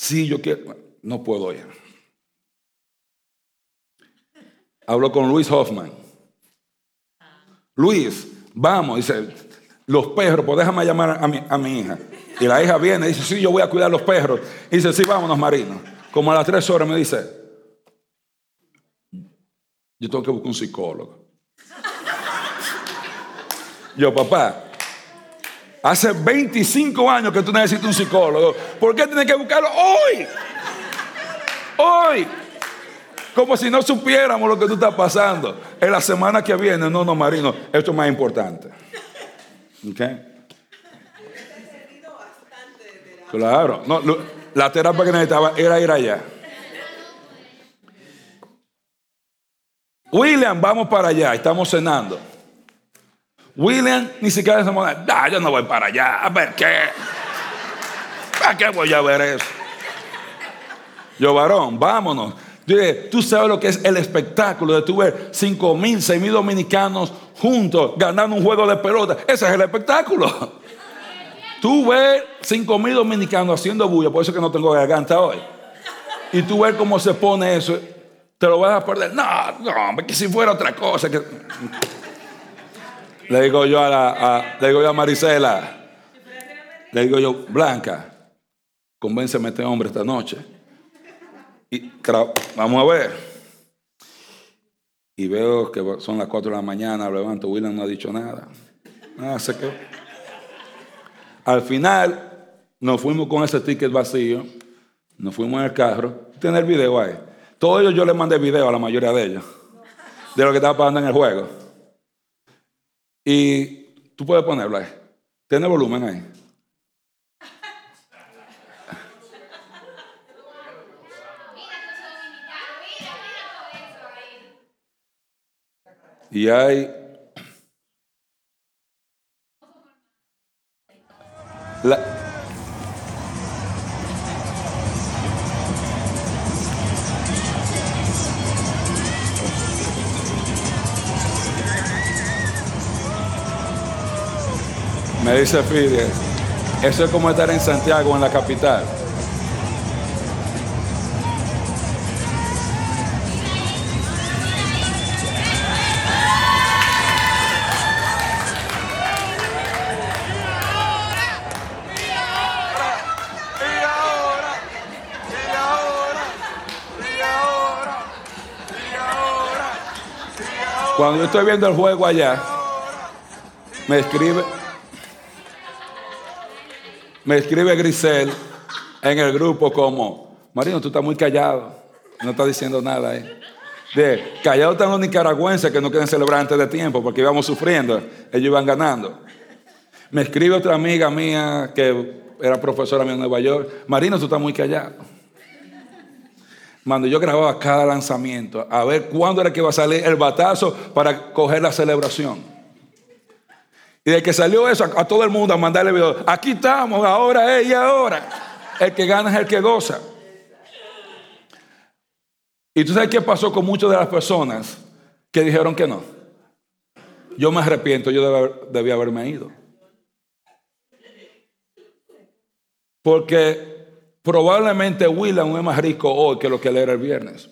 Sí, yo quiero. No puedo ir. Hablo con Luis Hoffman. Luis, vamos, dice, los perros, pues déjame llamar a mi, a mi hija. Y la hija viene y dice, sí, yo voy a cuidar los perros. Y dice, sí, vámonos, Marino. Como a las tres horas me dice, yo tengo que buscar un psicólogo. Yo, papá, hace 25 años que tú necesitas un psicólogo. ¿Por qué tienes que buscarlo hoy? Hoy. Como si no supiéramos lo que tú estás pasando. En la semana que viene, no, no, Marino, esto es más importante. ¿Ok? Claro. No, la terapia que necesitaba era ir allá. William, vamos para allá, estamos cenando. William ni siquiera se moneda. Ah, yo no voy para allá. A ver qué. ¿Para qué voy a ver eso? Yo, varón, vámonos tú sabes lo que es el espectáculo de tu ver 5 mil, 6 mil dominicanos juntos ganando un juego de pelota. Ese es el espectáculo. Tú ves 5 mil dominicanos haciendo bulla, por eso que no tengo garganta hoy. Y tú ves cómo se pone eso, te lo vas a perder. No, no, que si fuera otra cosa. Que... Le digo yo a, la, le digo yo a Marisela, le digo yo, Blanca, convénceme a este hombre esta noche y vamos a ver. Y veo que son las 4 de la mañana, levanto, William no ha dicho nada. Nada, se quedó. Al final, nos fuimos con ese ticket vacío, nos fuimos en el carro. Tiene el video ahí. Todos ellos yo les mandé video a la mayoría de ellos, de lo que estaba pasando en el juego. Y tú puedes ponerlo ahí. Tiene volumen ahí. Y hay la, Me dice Fidel, eso es como estar en Santiago, en la capital. Cuando yo estoy viendo el juego allá, me escribe, me escribe Grisel en el grupo como, Marino, tú estás muy callado, no estás diciendo nada ahí. De callado están los nicaragüenses que no quieren celebrar antes de tiempo porque íbamos sufriendo, ellos iban ganando. Me escribe otra amiga mía que era profesora mía en Nueva York, Marino, tú estás muy callado. Cuando yo grababa cada lanzamiento, a ver cuándo era que iba a salir el batazo para coger la celebración. Y de que salió eso a, todo el mundo a mandarle video, aquí estamos, ahora es y ahora. El que gana es el que goza. Y tú sabes qué pasó con muchas de las personas que dijeron que no. Yo me arrepiento, yo debía haberme ido. Porque probablemente William es más rico hoy que lo que él era el viernes.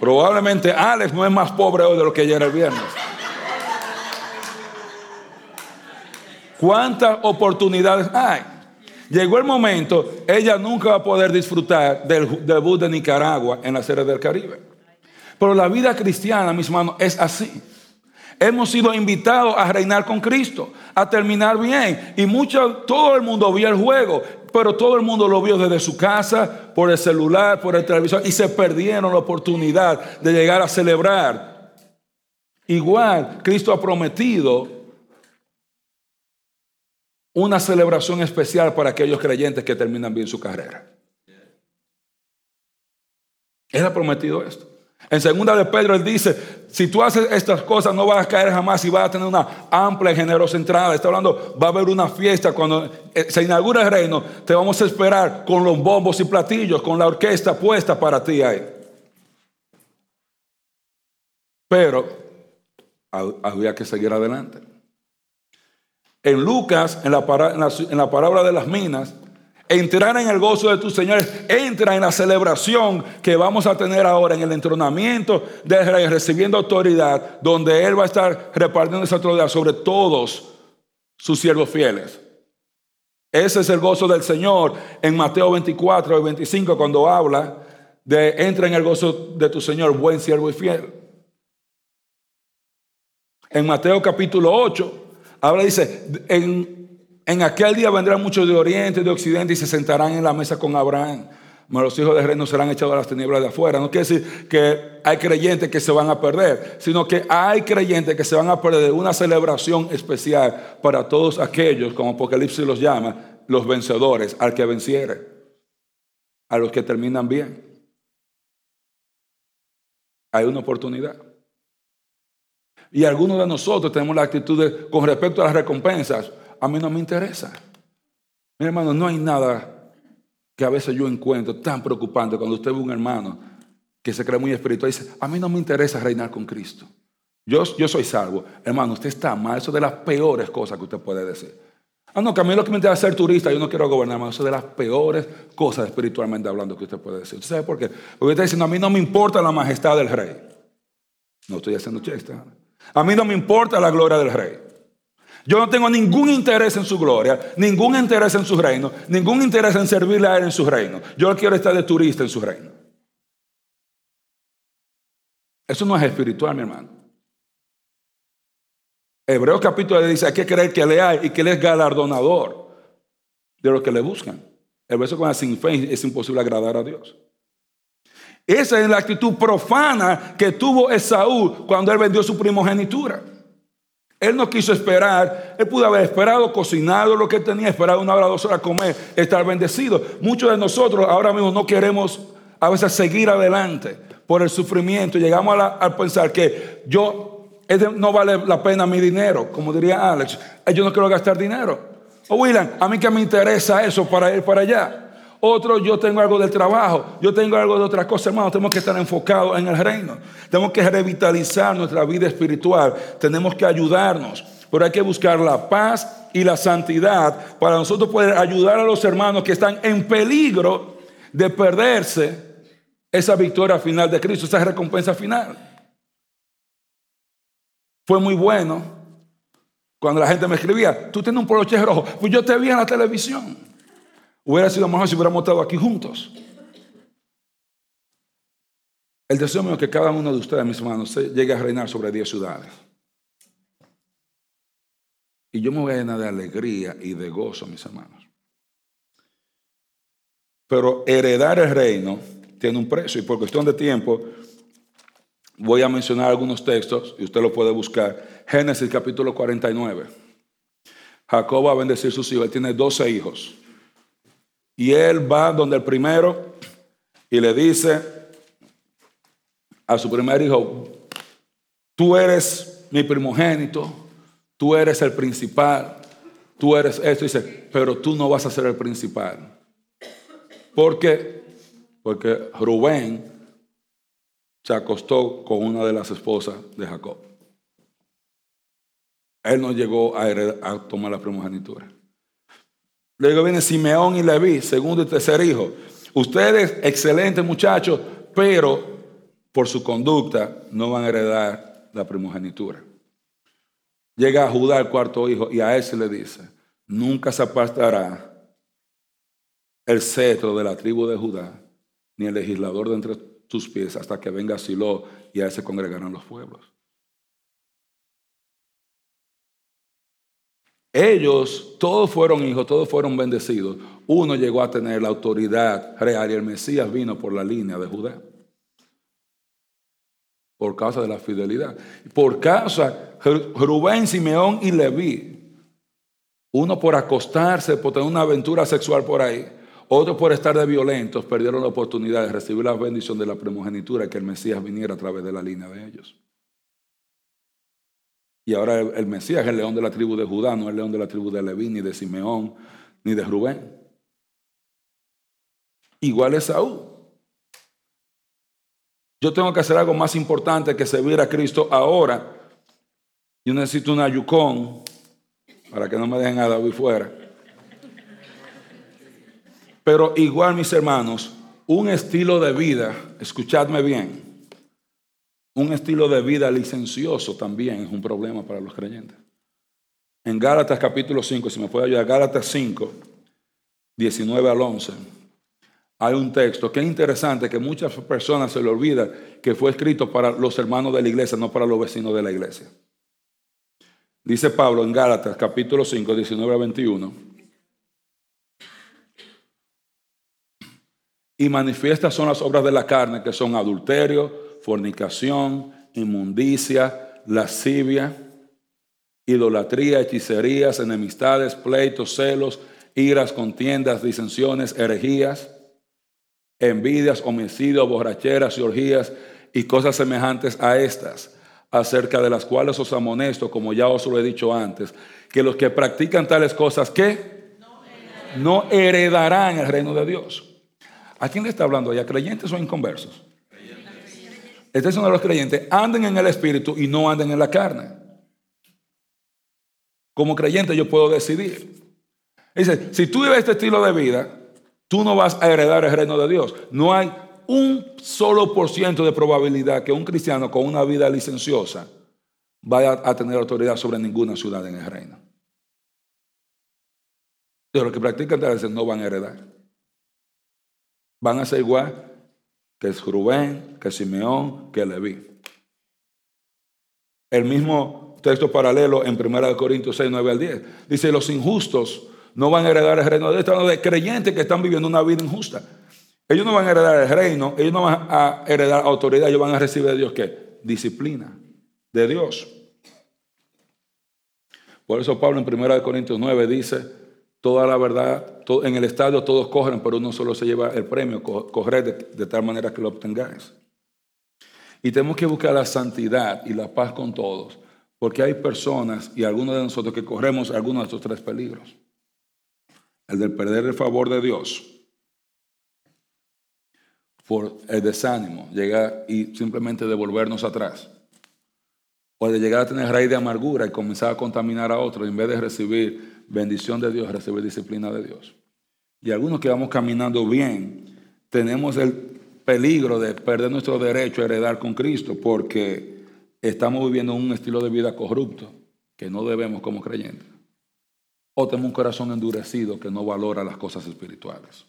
Probablemente Alex no es más pobre hoy de lo que ella era el viernes. ¿Cuántas oportunidades hay? Llegó el momento, ella nunca va a poder disfrutar del debut de Nicaragua en la serie del Caribe. Pero la vida cristiana, mis hermanos, es así. Hemos sido invitados a reinar con Cristo, a terminar bien. Y mucho, todo el mundo vio el juego, pero todo el mundo lo vio desde su casa, por el celular, por el televisor, y se perdieron la oportunidad de llegar a celebrar. Igual, Cristo ha prometido una celebración especial para aquellos creyentes que terminan bien su carrera. Él ha prometido esto. En segunda de Pedro él dice, si tú haces estas cosas no vas a caer jamás y vas a tener una amplia y generosa entrada. Está hablando, va a haber una fiesta cuando eh, se inaugura el reino, te vamos a esperar con los bombos y platillos, con la orquesta puesta para ti ahí. Pero había que seguir adelante. En Lucas, en la, parábola de las minas, entrar en el gozo de tus señores, entra en la celebración que vamos a tener ahora en el entronamiento del rey, recibiendo autoridad, donde él va a estar repartiendo esa autoridad sobre todos sus siervos fieles. Ese es el gozo del Señor en Mateo 24 y 25 cuando habla de entra en el gozo de tu Señor, buen siervo y fiel. En Mateo capítulo 8 habla dice en en aquel día vendrán muchos de oriente y de occidente y se sentarán en la mesa con Abraham. Pero los hijos de reino serán echados a las tinieblas de afuera. No quiere decir que hay creyentes que se van a perder, sino que hay creyentes que se van a perder de una celebración especial para todos aquellos, como Apocalipsis los llama, los vencedores, al que venciere, a los que terminan bien. Hay una oportunidad. Y algunos de nosotros tenemos la actitud de, con respecto a las recompensas, a mí no me interesa. Mi hermano, no hay nada que a veces yo encuentro tan preocupante cuando usted ve un hermano que se cree muy espiritual y dice, a mí no me interesa reinar con Cristo. Yo, yo soy salvo. Hermano, usted está mal. Eso es de las peores cosas que usted puede decir. Ah, no, que a mí lo que me interesa es ser turista, yo no quiero gobernar, hermano. Eso es de las peores cosas espiritualmente hablando que usted puede decir. ¿Usted sabe por qué? Porque usted está diciendo, a mí no me importa la majestad del rey. No estoy haciendo chiste. A mí no me importa la gloria del rey. Yo no tengo ningún interés en su gloria, ningún interés en su reino, ningún interés en servirle a Él en su reino. Yo quiero estar de turista en su reino. Eso no es espiritual, mi hermano. Hebreos capítulo le dice, hay que creer que le hay y que Él es galardonador de los que le buscan. El verso con la sin fe es imposible agradar a Dios. Esa es la actitud profana que tuvo Esaú cuando él vendió su primogenitura. Él no quiso esperar, él pudo haber esperado, cocinado lo que tenía, esperado una hora, dos horas comer, estar bendecido. Muchos de nosotros ahora mismo no queremos a veces seguir adelante por el sufrimiento. Llegamos a, pensar que yo no vale la pena mi dinero, como diría Alex. Yo no quiero gastar dinero. O William, a mí que me interesa eso para ir para allá. Otro, yo tengo algo del trabajo, yo tengo algo de otras cosas, hermano. Tenemos que estar enfocados en el reino. Tenemos que revitalizar nuestra vida espiritual. Tenemos que ayudarnos. Pero hay que buscar la paz y la santidad para nosotros poder ayudar a los hermanos que están en peligro de perderse esa victoria final de Cristo, esa recompensa final. Fue muy bueno cuando la gente me escribía, tú tienes un poloche rojo, pues yo te vi en la televisión. Hubiera sido mejor si hubiéramos estado aquí juntos. El deseo mío es que cada uno de ustedes, mis hermanos, llegue a reinar sobre diez ciudades. Y yo me voy a llenar de alegría y de gozo, mis hermanos. Pero heredar el reino tiene un precio y por cuestión de tiempo voy a mencionar algunos textos y usted lo puede buscar. Génesis capítulo 49. Jacob va a bendecir sus hijos. Él tiene 12 hijos. Y él va donde el primero y le dice a su primer hijo, tú eres mi primogénito, tú eres el principal, tú eres esto. Dice, pero tú no vas a ser el principal. ¿Por qué? Porque Rubén se acostó con una de las esposas de Jacob. Él no llegó a, a tomar la primogenitura. Luego viene Simeón y Leví, segundo y tercer hijo. Ustedes, excelentes muchachos, pero por su conducta no van a heredar la primogenitura. Llega a Judá el cuarto hijo y a ese le dice, nunca se apartará el cetro de la tribu de Judá, ni el legislador de entre tus pies hasta que venga Silo y a ese congregarán los pueblos. Ellos, todos fueron hijos, todos fueron bendecidos. Uno llegó a tener la autoridad real y el Mesías vino por la línea de Judá. Por causa de la fidelidad. Por causa, Rubén, Simeón y Leví. Uno por acostarse, por tener una aventura sexual por ahí. Otro por estar de violentos perdieron la oportunidad de recibir la bendición de la primogenitura que el Mesías viniera a través de la línea de ellos. Y ahora el, Mesías es el león de la tribu de Judá, no el león de la tribu de Leví, ni de Simeón, ni de Rubén. Igual es Saúl. Yo tengo que hacer algo más importante que servir a Cristo ahora. Yo necesito una yucón para que no me dejen a David fuera. Pero igual, mis hermanos, un estilo de vida, escuchadme bien, un estilo de vida licencioso también es un problema para los creyentes. En Gálatas capítulo 5, si me puede ayudar, Gálatas 5, 19 al 11, hay un texto que es interesante, que muchas personas se le olvida que fue escrito para los hermanos de la iglesia, no para los vecinos de la iglesia. Dice Pablo en Gálatas capítulo 5, 19 al 21. Y manifiestas son las obras de la carne, que son adulterio, fornicación, inmundicia, lascivia, idolatría, hechicerías, enemistades, pleitos, celos, iras, contiendas, disensiones, herejías, envidias, homicidios, borracheras orgías y cosas semejantes a estas, acerca de las cuales os amonesto, como ya os lo he dicho antes, que los que practican tales cosas, ¿qué? No heredarán el reino de Dios. ¿A quién le está hablando ya? ¿Creyentes o inconversos? Este es uno de los creyentes, anden en el espíritu y no anden en la carne. Como creyente yo puedo decidir. Dice, si tú vives este estilo de vida, tú no vas a heredar el reino de Dios. No hay un solo por ciento de probabilidad que un cristiano con una vida licenciosa vaya a tener autoridad sobre ninguna ciudad en el reino. De los que practican tal no van a heredar. Van a ser igual que es Rubén, que Simeón, que Leví. El mismo texto paralelo en 1 Corintios 6, 9 al 10. Dice, los injustos no van a heredar el reino de Dios, de creyentes que están viviendo una vida injusta. Ellos no van a heredar el reino, ellos no van a heredar autoridad, ellos van a recibir de Dios qué? Disciplina de Dios. Por eso Pablo en 1 Corintios 9 dice, toda la verdad, en el estadio todos corren, pero uno solo se lleva el premio, correr de, tal manera que lo obtengáis. Y tenemos que buscar la santidad y la paz con todos, porque hay personas y algunos de nosotros que corremos algunos de estos tres peligros. El del perder el favor de Dios, por el desánimo, llegar y simplemente devolvernos atrás. O de llegar a tener raíz de amargura y comenzar a contaminar a otros en vez de recibir bendición de Dios, recibir disciplina de Dios. Y algunos que vamos caminando bien, tenemos el peligro de perder nuestro derecho a heredar con Cristo porque estamos viviendo un estilo de vida corrupto que no debemos como creyentes. O tenemos un corazón endurecido que no valora las cosas espirituales.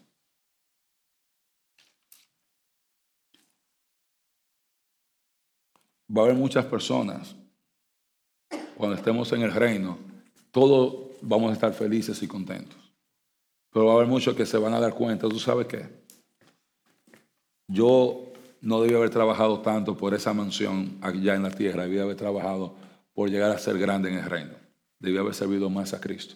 va a haber muchas personas, cuando estemos en el reino, todos vamos a estar felices y contentos. Pero va a haber muchos que se van a dar cuenta, ¿tú sabes qué? Yo no debía haber trabajado tanto por esa mansión allá en la tierra, debía haber trabajado por llegar a ser grande en el reino. Debía haber servido más a Cristo.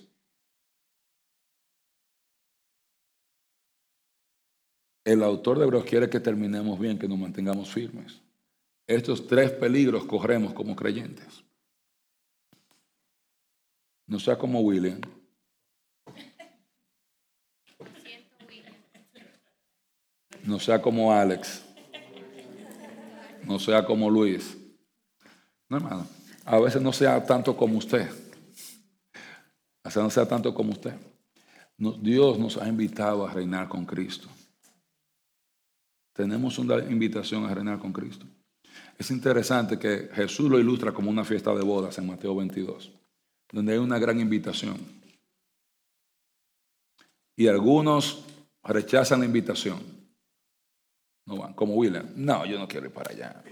El autor de Hebreos quiere que terminemos bien, que nos mantengamos firmes. Estos tres peligros corremos como creyentes. No sea como William. No sea como Alex. No sea como Luis. No, hermano. A veces no sea tanto como usted. A veces no sea tanto como usted. Dios nos ha invitado a reinar con Cristo. Tenemos una invitación a reinar con Cristo. Es interesante que Jesús lo ilustra como una fiesta de bodas en Mateo 22, donde hay una gran invitación. Y algunos rechazan la invitación. No van, como William. No, yo no quiero ir para allá.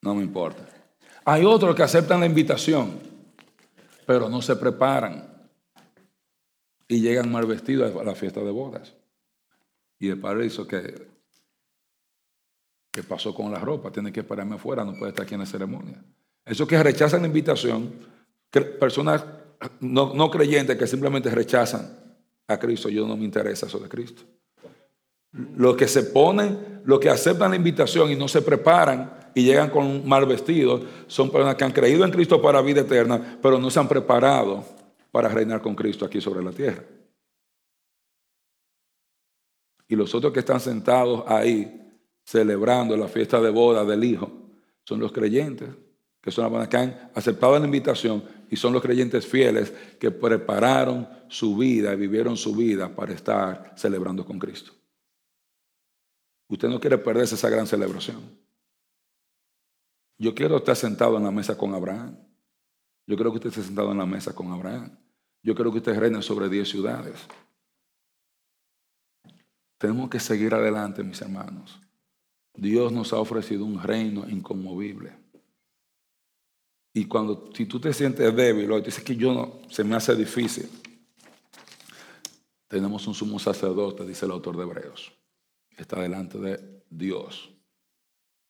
No me importa. Hay otros que aceptan la invitación, pero no se preparan y llegan mal vestidos a la fiesta de bodas. Y el padre hizo que, ¿qué pasó con la ropa? Tiene que esperarme afuera, no puede estar aquí en la ceremonia. Eso que rechazan la invitación, personas no, creyentes que simplemente rechazan a Cristo, yo no me interesa eso de Cristo. Los que se ponen, los que aceptan la invitación y no se preparan y llegan con mal vestidos, son personas que han creído en Cristo para vida eterna, pero no se han preparado para reinar con Cristo aquí sobre la tierra. Y los otros que están sentados ahí celebrando la fiesta de boda del Hijo son los creyentes, que son las personas que han aceptado la invitación y son los creyentes fieles que prepararon su vida y vivieron su vida para estar celebrando con Cristo. Usted no quiere perderse esa gran celebración. Yo quiero estar sentado en la mesa con Abraham. Yo creo que usted esté sentado en la mesa con Abraham. Yo creo que usted reina sobre diez ciudades. Tenemos que seguir adelante, mis hermanos. Dios nos ha ofrecido un reino inconmovible. Y cuando, si tú te sientes débil o dices que yo no, se me hace difícil, tenemos un sumo sacerdote, dice el autor de Hebreos, está delante de Dios,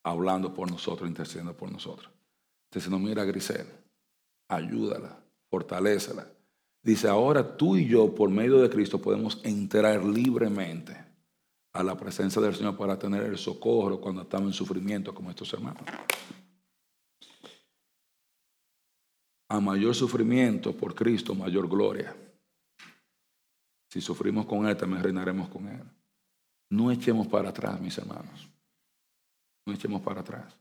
hablando por nosotros, intercediendo por nosotros. Entonces, no mira a Grisel, ayúdala, fortalecela. Dice, ahora tú y yo, por medio de Cristo, podemos entrar libremente a la presencia del Señor para tener el socorro cuando estamos en sufrimiento como estos hermanos. A mayor sufrimiento por Cristo, mayor gloria. Si sufrimos con Él, también reinaremos con Él. No echemos para atrás, mis hermanos. No echemos para atrás.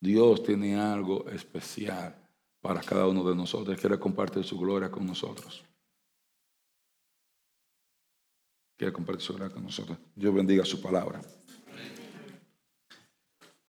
Dios tiene algo especial para cada uno de nosotros. quiere compartir su gloria con nosotros quiere compartir su gracia con nosotros. Dios bendiga su palabra.